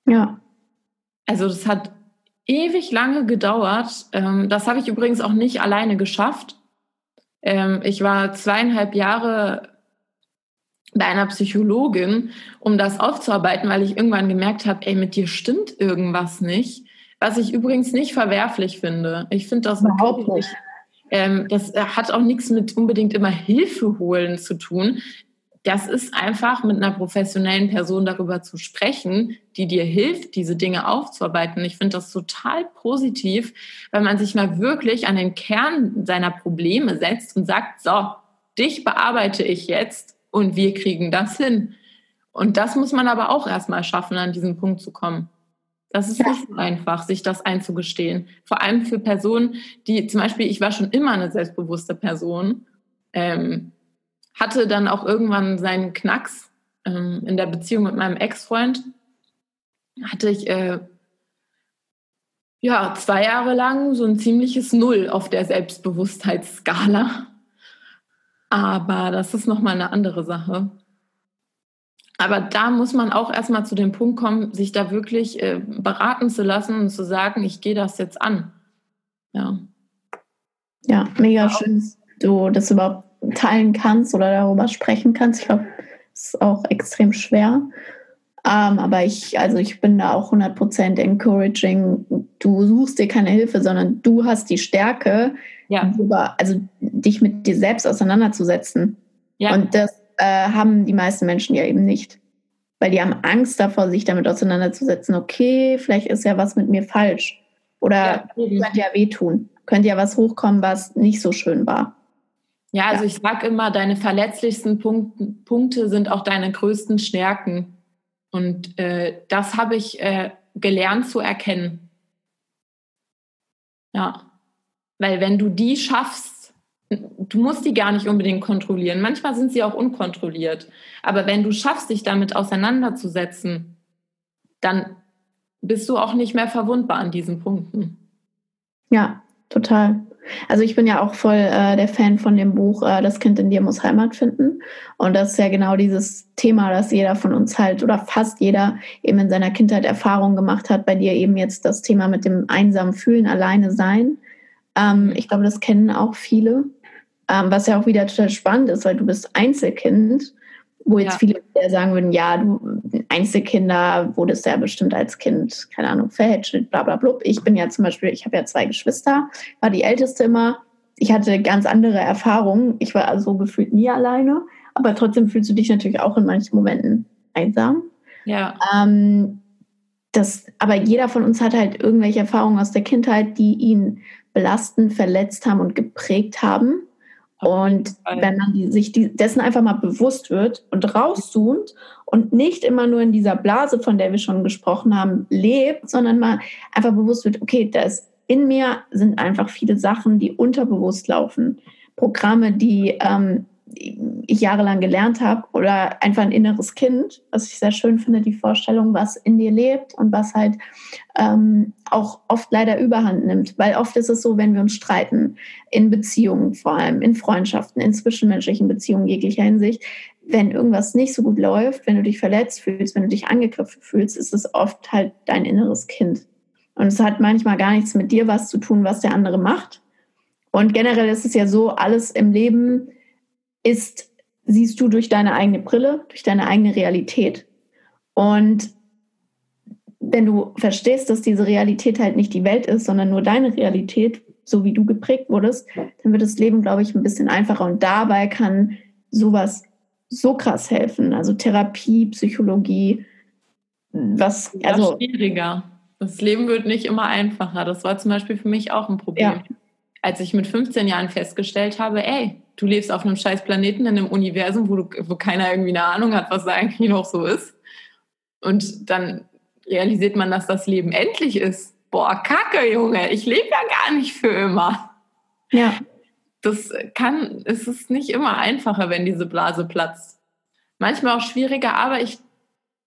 Ja. Also das hat ewig lange gedauert. Ähm, das habe ich übrigens auch nicht alleine geschafft. Ähm, ich war zweieinhalb Jahre bei einer Psychologin, um das aufzuarbeiten, weil ich irgendwann gemerkt habe, ey, mit dir stimmt irgendwas nicht. Was ich übrigens nicht verwerflich finde. Ich finde das überhaupt nicht. Ähm, das hat auch nichts mit unbedingt immer Hilfe holen zu tun. Das ist einfach mit einer professionellen Person darüber zu sprechen, die dir hilft, diese Dinge aufzuarbeiten. Ich finde das total positiv, weil man sich mal wirklich an den Kern seiner Probleme setzt und sagt, so, dich bearbeite ich jetzt und wir kriegen das hin. Und das muss man aber auch erstmal schaffen, an diesen Punkt zu kommen. Das ist ja. nicht so einfach, sich das einzugestehen. Vor allem für Personen, die zum Beispiel, ich war schon immer eine selbstbewusste Person, ähm, hatte dann auch irgendwann seinen Knacks ähm, in der Beziehung mit meinem Ex-Freund. Hatte ich äh, ja zwei Jahre lang so ein ziemliches Null auf der Selbstbewusstheitsskala. Aber das ist nochmal eine andere Sache. Aber da muss man auch erstmal zu dem Punkt kommen, sich da wirklich äh, beraten zu lassen und zu sagen, ich gehe das jetzt an. Ja. Ja, mega schön, dass du das überhaupt teilen kannst oder darüber sprechen kannst. Ich glaube, es ist auch extrem schwer. Ähm, aber ich, also ich bin da auch 100% encouraging. Du suchst dir keine Hilfe, sondern du hast die Stärke, ja. über, also dich mit dir selbst auseinanderzusetzen. Ja. Und das äh, haben die meisten Menschen ja eben nicht. Weil die haben Angst davor, sich damit auseinanderzusetzen. Okay, vielleicht ist ja was mit mir falsch. Oder ja, könnte ja wehtun. Könnte ja was hochkommen, was nicht so schön war. Ja, also ja. ich sage immer, deine verletzlichsten Punkt, Punkte sind auch deine größten Stärken. Und äh, das habe ich äh, gelernt zu erkennen. Ja. Weil wenn du die schaffst, du musst die gar nicht unbedingt kontrollieren. Manchmal sind sie auch unkontrolliert. Aber wenn du schaffst, dich damit auseinanderzusetzen, dann bist du auch nicht mehr verwundbar an diesen Punkten. Ja, total. Also ich bin ja auch voll äh, der Fan von dem Buch äh, Das Kind in dir muss Heimat finden. Und das ist ja genau dieses Thema, dass jeder von uns halt oder fast jeder eben in seiner Kindheit Erfahrungen gemacht hat. Bei dir eben jetzt das Thema mit dem einsamen Fühlen, alleine sein. Ähm, ich glaube, das kennen auch viele. Ähm, was ja auch wieder total spannend ist, weil du bist Einzelkind wo jetzt ja. viele sagen würden, ja, du Einzelkinder wurdest ja bestimmt als Kind, keine Ahnung, verhätschelt, bla bla bla. Ich bin ja zum Beispiel, ich habe ja zwei Geschwister, war die älteste immer. Ich hatte ganz andere Erfahrungen. Ich war also gefühlt nie alleine, aber trotzdem fühlst du dich natürlich auch in manchen Momenten einsam. Ja. Ähm, das, aber jeder von uns hat halt irgendwelche Erfahrungen aus der Kindheit, die ihn belasten, verletzt haben und geprägt haben. Und wenn man die, sich die, dessen einfach mal bewusst wird und rauszoomt und nicht immer nur in dieser Blase, von der wir schon gesprochen haben, lebt, sondern mal einfach bewusst wird, okay, da ist in mir sind einfach viele Sachen, die unterbewusst laufen. Programme, die ähm, ich jahrelang gelernt habe oder einfach ein inneres Kind, was ich sehr schön finde, die Vorstellung, was in dir lebt und was halt ähm, auch oft leider überhand nimmt. Weil oft ist es so, wenn wir uns streiten, in Beziehungen vor allem, in Freundschaften, in zwischenmenschlichen Beziehungen jeglicher Hinsicht, wenn irgendwas nicht so gut läuft, wenn du dich verletzt fühlst, wenn du dich angegriffen fühlst, ist es oft halt dein inneres Kind. Und es hat manchmal gar nichts mit dir was zu tun, was der andere macht. Und generell ist es ja so, alles im Leben ist, siehst du durch deine eigene Brille, durch deine eigene Realität. Und wenn du verstehst, dass diese Realität halt nicht die Welt ist, sondern nur deine Realität, so wie du geprägt wurdest, dann wird das Leben, glaube ich, ein bisschen einfacher. Und dabei kann sowas so krass helfen. Also Therapie, Psychologie, was, also. schwieriger. Das Leben wird nicht immer einfacher. Das war zum Beispiel für mich auch ein Problem. Ja. Als ich mit 15 Jahren festgestellt habe, ey, du lebst auf einem scheiß Planeten in einem Universum, wo, du, wo keiner irgendwie eine Ahnung hat, was da eigentlich noch so ist. Und dann realisiert man, dass das Leben endlich ist. Boah, Kacke, Junge, ich lebe ja gar nicht für immer. Ja. Das kann, es ist nicht immer einfacher, wenn diese Blase platzt. Manchmal auch schwieriger, aber ich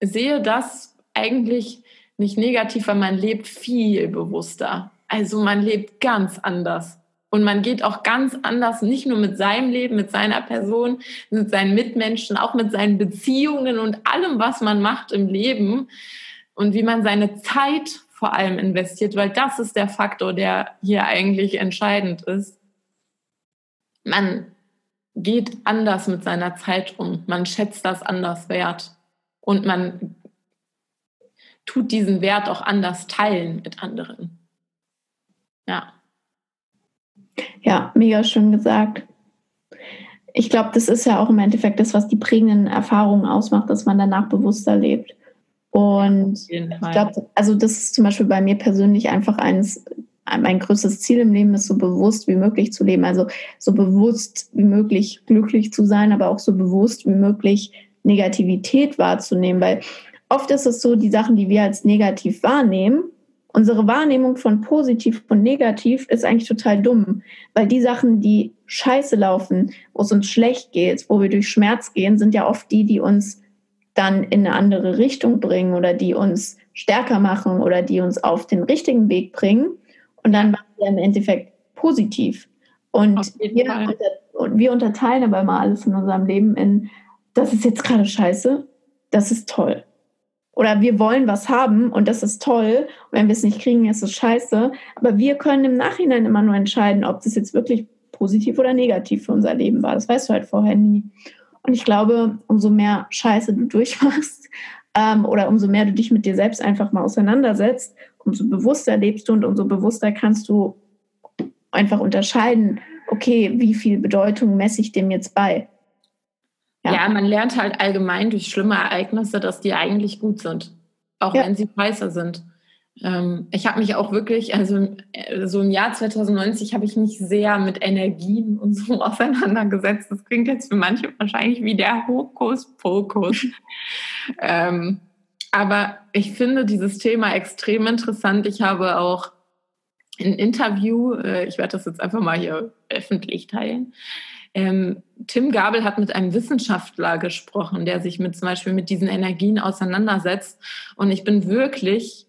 sehe das eigentlich nicht negativ, weil man lebt viel bewusster. Also man lebt ganz anders. Und man geht auch ganz anders, nicht nur mit seinem Leben, mit seiner Person, mit seinen Mitmenschen, auch mit seinen Beziehungen und allem, was man macht im Leben und wie man seine Zeit vor allem investiert, weil das ist der Faktor, der hier eigentlich entscheidend ist. Man geht anders mit seiner Zeit um, man schätzt das anders wert und man tut diesen Wert auch anders teilen mit anderen. Ja. Ja, mega schön gesagt. Ich glaube, das ist ja auch im Endeffekt das, was die prägenden Erfahrungen ausmacht, dass man danach bewusster lebt. Und ich glaube, also das ist zum Beispiel bei mir persönlich einfach eines, mein größtes Ziel im Leben ist, so bewusst wie möglich zu leben. Also so bewusst wie möglich glücklich zu sein, aber auch so bewusst wie möglich Negativität wahrzunehmen. Weil oft ist es so, die Sachen, die wir als negativ wahrnehmen, unsere Wahrnehmung von positiv und negativ ist eigentlich total dumm, weil die Sachen, die scheiße laufen, wo es uns schlecht geht, wo wir durch Schmerz gehen, sind ja oft die, die uns dann in eine andere Richtung bringen oder die uns stärker machen oder die uns auf den richtigen Weg bringen. Und dann waren wir im Endeffekt positiv. Und wir, unter, wir unterteilen aber immer alles in unserem Leben in, das ist jetzt gerade scheiße, das ist toll oder wir wollen was haben und das ist toll. Und wenn wir es nicht kriegen, ist es scheiße. Aber wir können im Nachhinein immer nur entscheiden, ob das jetzt wirklich positiv oder negativ für unser Leben war. Das weißt du halt vorher nie. Und ich glaube, umso mehr Scheiße du *laughs* durchmachst ähm, oder umso mehr du dich mit dir selbst einfach mal auseinandersetzt, umso bewusster lebst du und umso bewusster kannst du einfach unterscheiden, okay, wie viel Bedeutung messe ich dem jetzt bei? Ja. ja, man lernt halt allgemein durch schlimme Ereignisse, dass die eigentlich gut sind, auch ja. wenn sie scheiße sind. Ähm, ich habe mich auch wirklich, also äh, so im Jahr 2090 habe ich mich sehr mit Energien und so *laughs* auseinandergesetzt. Das klingt jetzt für manche wahrscheinlich wie der Hokuspokus. *laughs* ähm, aber ich finde dieses Thema extrem interessant. Ich habe auch ein Interview, äh, ich werde das jetzt einfach mal hier öffentlich teilen, ähm, Tim Gabel hat mit einem Wissenschaftler gesprochen, der sich mit zum Beispiel mit diesen Energien auseinandersetzt. Und ich bin wirklich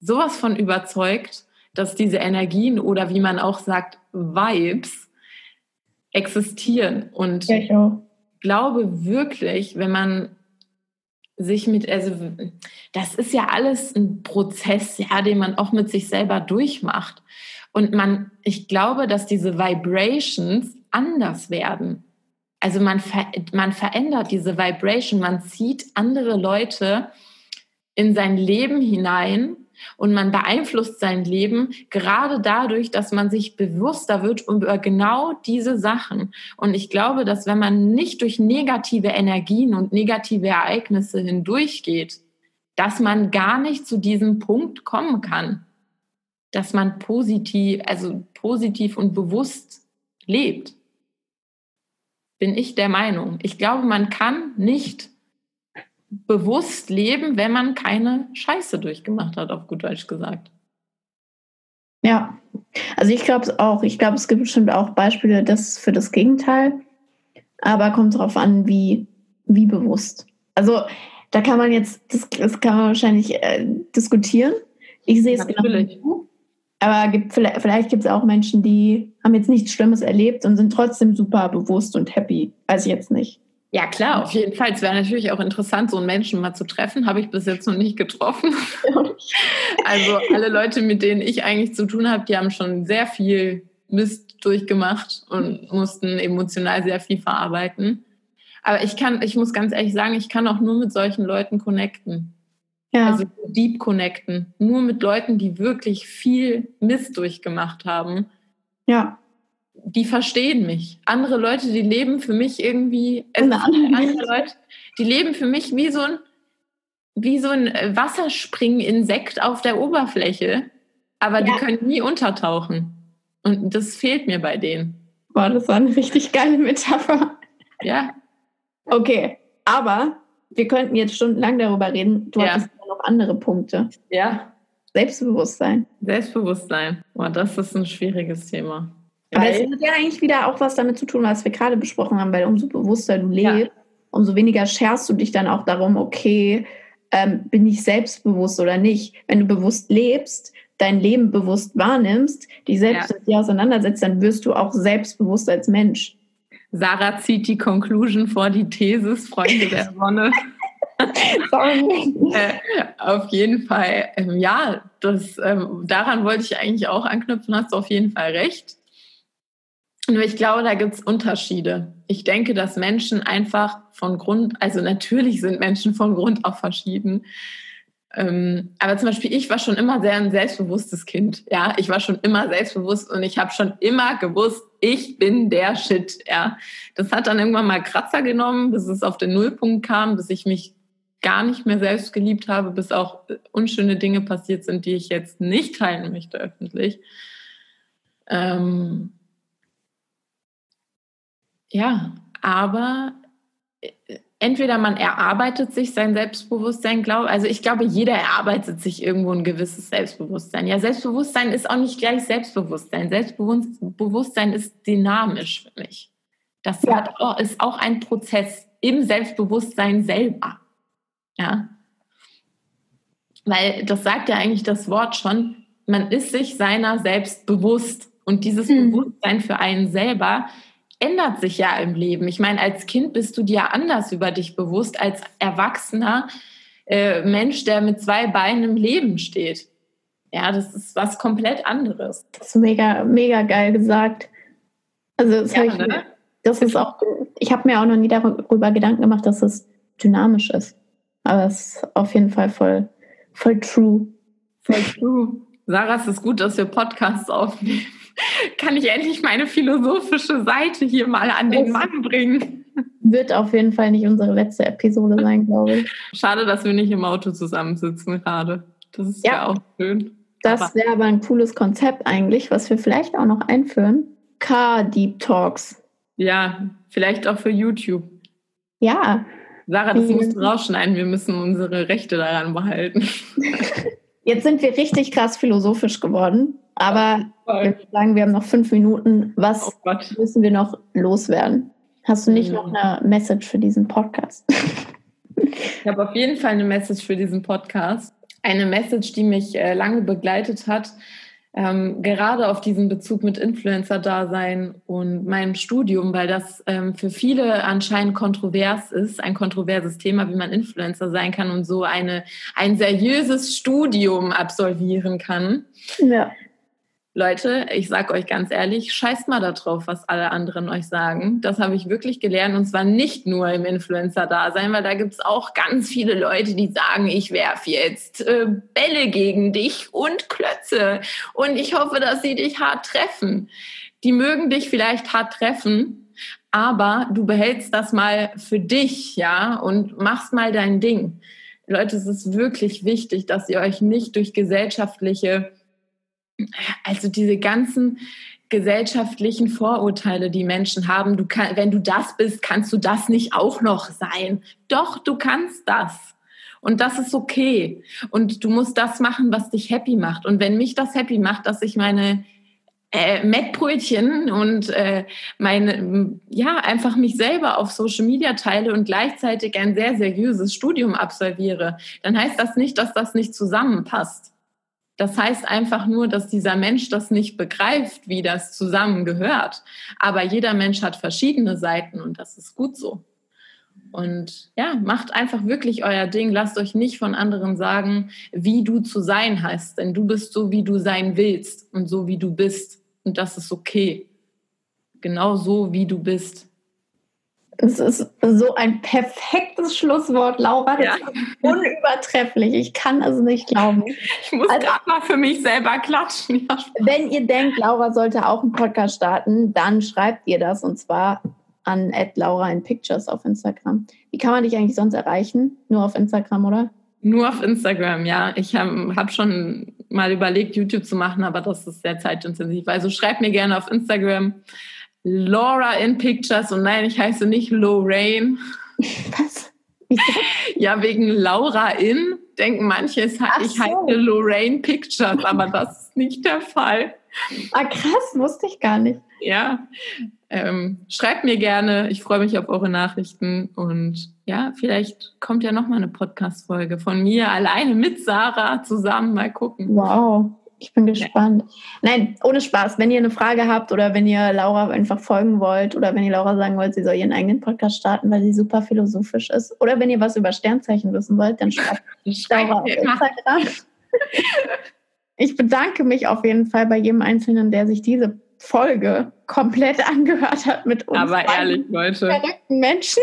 sowas von überzeugt, dass diese Energien oder wie man auch sagt, Vibes existieren. Und Ja, ich auch. glaube wirklich, wenn man sich mit, also das ist ja alles ein Prozess, ja, den man auch mit sich selber durchmacht. Und man, ich glaube, dass diese Vibrations anders werden. Also man, ver, man verändert diese Vibration, man zieht andere Leute in sein Leben hinein und man beeinflusst sein Leben gerade dadurch, dass man sich bewusster wird über genau diese Sachen. Und ich glaube, dass wenn man nicht durch negative Energien und negative Ereignisse hindurchgeht, dass man gar nicht zu diesem Punkt kommen kann, dass man positiv, also positiv und bewusst lebt. Bin ich der Meinung. Ich glaube, man kann nicht bewusst leben, wenn man keine Scheiße durchgemacht hat, auf gut Deutsch gesagt. Ja, also ich glaube es auch. Ich glaube, es gibt bestimmt auch Beispiele das für das Gegenteil. Aber kommt darauf an, wie, wie bewusst. Also da kann man jetzt, das, das kann man wahrscheinlich äh, diskutieren. Ich sehe es genau. Aber gibt, vielleicht, vielleicht gibt es auch Menschen, die haben jetzt nichts Schlimmes erlebt und sind trotzdem super bewusst und happy. Weiß ich jetzt nicht. Ja, klar, auf jeden Fall. Es wäre natürlich auch interessant, so einen Menschen mal zu treffen. Habe ich bis jetzt noch nicht getroffen. *laughs* Also alle Leute, mit denen ich eigentlich zu tun habe, die haben schon sehr viel Mist durchgemacht und mussten emotional sehr viel verarbeiten. Aber ich kann, ich muss ganz ehrlich sagen, ich kann auch nur mit solchen Leuten connecten. Ja, Also deep connecten. Nur mit Leuten, die wirklich viel Mist durchgemacht haben. ja. Die verstehen mich. Andere Leute, die leben für mich irgendwie, ist andere Leute, die leben für mich wie so ein, wie so ein Wasserspringen-Insekt auf der Oberfläche, aber die Ja. können nie untertauchen. Und das fehlt mir bei denen. Boah, das war eine richtig geile Metapher. Ja, Okay, aber wir könnten jetzt stundenlang darüber reden. Du Ja. hattest ja noch andere Punkte. ja. Selbstbewusstsein. Selbstbewusstsein. Boah, das ist ein schwieriges Thema. Aber es hat ja eigentlich wieder auch was damit zu tun, was wir gerade besprochen haben, weil umso bewusster du Ja. lebst, umso weniger scherst du dich dann auch darum, okay, ähm, bin ich selbstbewusst oder nicht. Wenn du bewusst lebst, dein Leben bewusst wahrnimmst, dich selbst Ja. mit dir auseinandersetzt, dann wirst du auch selbstbewusst als Mensch. Sarah zieht die Conclusion vor, die Thesis, Freunde der Sonne. *laughs* Äh, auf jeden Fall, ähm, ja, das, ähm, daran wollte ich eigentlich auch anknüpfen, hast du auf jeden Fall recht. Nur ich glaube, da gibt es Unterschiede. Ich denke, dass Menschen einfach von Grund, also natürlich sind Menschen von Grund auf verschieden. Ähm, aber zum Beispiel, ich war schon immer sehr ein selbstbewusstes Kind. Ja, ich war schon immer selbstbewusst und ich habe schon immer gewusst, ich bin der Shit. Ja, das hat dann irgendwann mal Kratzer genommen, bis es auf den Nullpunkt kam, bis ich mich gar nicht mehr selbst geliebt habe, bis auch unschöne Dinge passiert sind, die ich jetzt nicht teilen möchte öffentlich. Ähm ja, aber äh, entweder man erarbeitet sich sein Selbstbewusstsein, glaube also ich glaube, jeder erarbeitet sich irgendwo ein gewisses Selbstbewusstsein. Ja, Selbstbewusstsein ist auch nicht gleich Selbstbewusstsein. Selbstbewusstsein ist dynamisch für mich. Das Ja. hat auch, ist auch ein Prozess im Selbstbewusstsein selber. Ja. Weil das sagt ja eigentlich das Wort schon, man ist sich seiner selbst bewusst. Und dieses Mhm. Bewusstsein für einen selber ändert sich ja im Leben. Ich meine, als Kind bist du dir anders über dich bewusst als erwachsener äh, Mensch, der mit zwei Beinen im Leben steht. Ja, das ist was komplett anderes. Das ist mega, mega geil gesagt. Also das, Ja, ich, ne? das ist auch, ich habe mir auch noch nie darüber Gedanken gemacht, dass es dynamisch ist. Aber es ist auf jeden Fall voll, voll true. Voll true. Sarah, es ist gut, dass wir Podcasts aufnehmen. Kann ich endlich meine philosophische Seite hier mal an den Mann bringen? Wird auf jeden Fall nicht unsere letzte Episode sein, glaube ich. Schade, dass wir nicht im Auto zusammensitzen gerade. Das ist ja, Ja. auch schön. Das wäre aber ein cooles Konzept eigentlich, was wir vielleicht auch noch einführen. Car-Deep Talks. Ja, vielleicht auch für YouTube. Ja, Sarah, das musst du rausschneiden. Wir müssen unsere Rechte daran behalten. *laughs* jetzt sind wir richtig krass philosophisch geworden. Aber würden sagen, wir haben noch fünf Minuten. Was Oh müssen wir noch loswerden? Hast du nicht Mhm. noch eine Message für diesen Podcast? Ich habe auf jeden Fall eine Message für diesen Podcast. eine Message, die mich äh, lange begleitet hat, ähm, gerade auf diesen Bezug mit Influencer-Dasein und meinem Studium, weil das ähm, für viele anscheinend kontrovers ist, ein kontroverses Thema, wie man Influencer sein kann und so eine, ein seriöses Studium absolvieren kann. Ja. Leute, ich sag euch ganz ehrlich, scheißt mal darauf, was alle anderen euch sagen. Das habe ich wirklich gelernt und zwar nicht nur im Influencer-Dasein, weil da gibt es auch ganz viele Leute, die sagen, ich werfe jetzt äh, Bälle gegen dich und Klötze und ich hoffe, dass sie dich hart treffen. Die mögen dich vielleicht hart treffen, aber du behältst das mal für dich, ja, und machst mal dein Ding. Leute, es ist wirklich wichtig, dass ihr euch nicht durch gesellschaftliche also diese ganzen gesellschaftlichen Vorurteile, die Menschen haben, du kann, wenn du das bist, kannst du das nicht auch noch sein. Doch, du kannst das. Und das ist okay. Und du musst das machen, was dich happy macht. Und wenn mich das happy macht, dass ich meine äh, Mettbrötchen und äh, meine, ja, einfach mich selber auf Social Media teile und gleichzeitig ein sehr seriöses Studium absolviere, dann heißt das nicht, dass das nicht zusammenpasst. Das heißt einfach nur, dass dieser Mensch das nicht begreift, wie das zusammengehört. Aber jeder Mensch hat verschiedene Seiten und das ist gut so. Und ja, macht einfach wirklich euer Ding. Lasst euch nicht von anderen sagen, wie du zu sein hast. Denn du bist so, wie du sein willst und so, wie du bist. Und das ist okay. Genau so, wie du bist. Es ist so ein perfektes Schlusswort, Laura. Das ja. ist unübertrefflich. Ich kann es nicht glauben. *laughs* Ich muss also, gerade mal für mich selber klatschen. Ja. Wenn ihr denkt, Laura sollte auch einen Podcast starten, dann schreibt ihr das und zwar an Laura in Pictures auf Instagram. Wie kann man dich eigentlich sonst erreichen? Nur auf Instagram, oder? Nur auf Instagram, ja. Ich habe hab schon mal überlegt, YouTube zu machen, aber das ist sehr zeitintensiv. Also schreibt mir gerne auf Instagram. Laura in Pictures und nein, ich heiße nicht Lorraine. Was? *laughs* ja, wegen Laura in denken manche, ich heiße Lorraine Pictures, aber das ist nicht der Fall. Ah, krass, wusste ich gar nicht. Ja, ähm, schreibt mir gerne. Ich freue mich auf eure Nachrichten und ja, vielleicht kommt ja noch mal eine Podcast-Folge von mir alleine mit Sarah zusammen. Mal gucken. Wow. Ich bin gespannt. Nein, ohne Spaß. Wenn ihr eine Frage habt oder wenn ihr Laura einfach folgen wollt oder wenn ihr Laura sagen wollt, sie soll ihren eigenen Podcast starten, weil sie super philosophisch ist oder wenn ihr was über Sternzeichen wissen wollt, dann schreibt *laughs* Laura auf Instagram. Ich bedanke mich auf jeden Fall bei jedem Einzelnen, der sich diese Folge komplett *laughs* angehört hat mit uns. Aber ehrlich, Leute. Verrückten Menschen.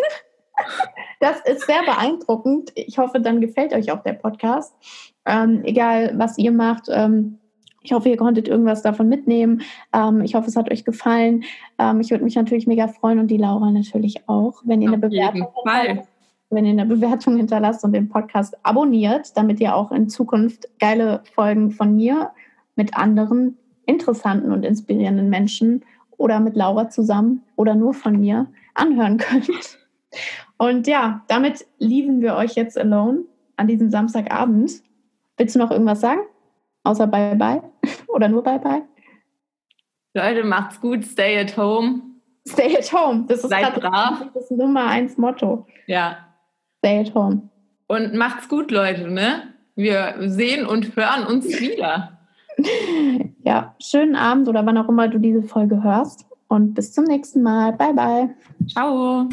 Das ist sehr beeindruckend. Ich hoffe, dann gefällt euch auch der Podcast. Ähm, egal, was ihr macht. Ähm, ich hoffe, ihr konntet irgendwas davon mitnehmen. Ähm, ich hoffe, es hat euch gefallen. Ähm, ich würde mich natürlich mega freuen und die Laura natürlich auch, wenn ihr, eine Bewertung wenn ihr eine Bewertung hinterlasst und den Podcast abonniert, damit ihr auch in Zukunft geile Folgen von mir mit anderen interessanten und inspirierenden Menschen oder mit Laura zusammen oder nur von mir anhören könnt. Und ja, damit lieben wir euch jetzt alone an diesem Samstagabend. Willst du noch irgendwas sagen? Außer Bye-bye? *laughs* Oder nur Bye-bye? Leute, macht's gut, stay at home. Stay at home. Das ist Seid brav. das Nummer eins Motto. Ja. Stay at home. Und macht's gut, Leute, ne? Wir sehen und hören uns *laughs* wieder. ja, schönen Abend oder wann auch immer du diese Folge hörst. Und bis zum nächsten Mal. Bye, bye. Ciao.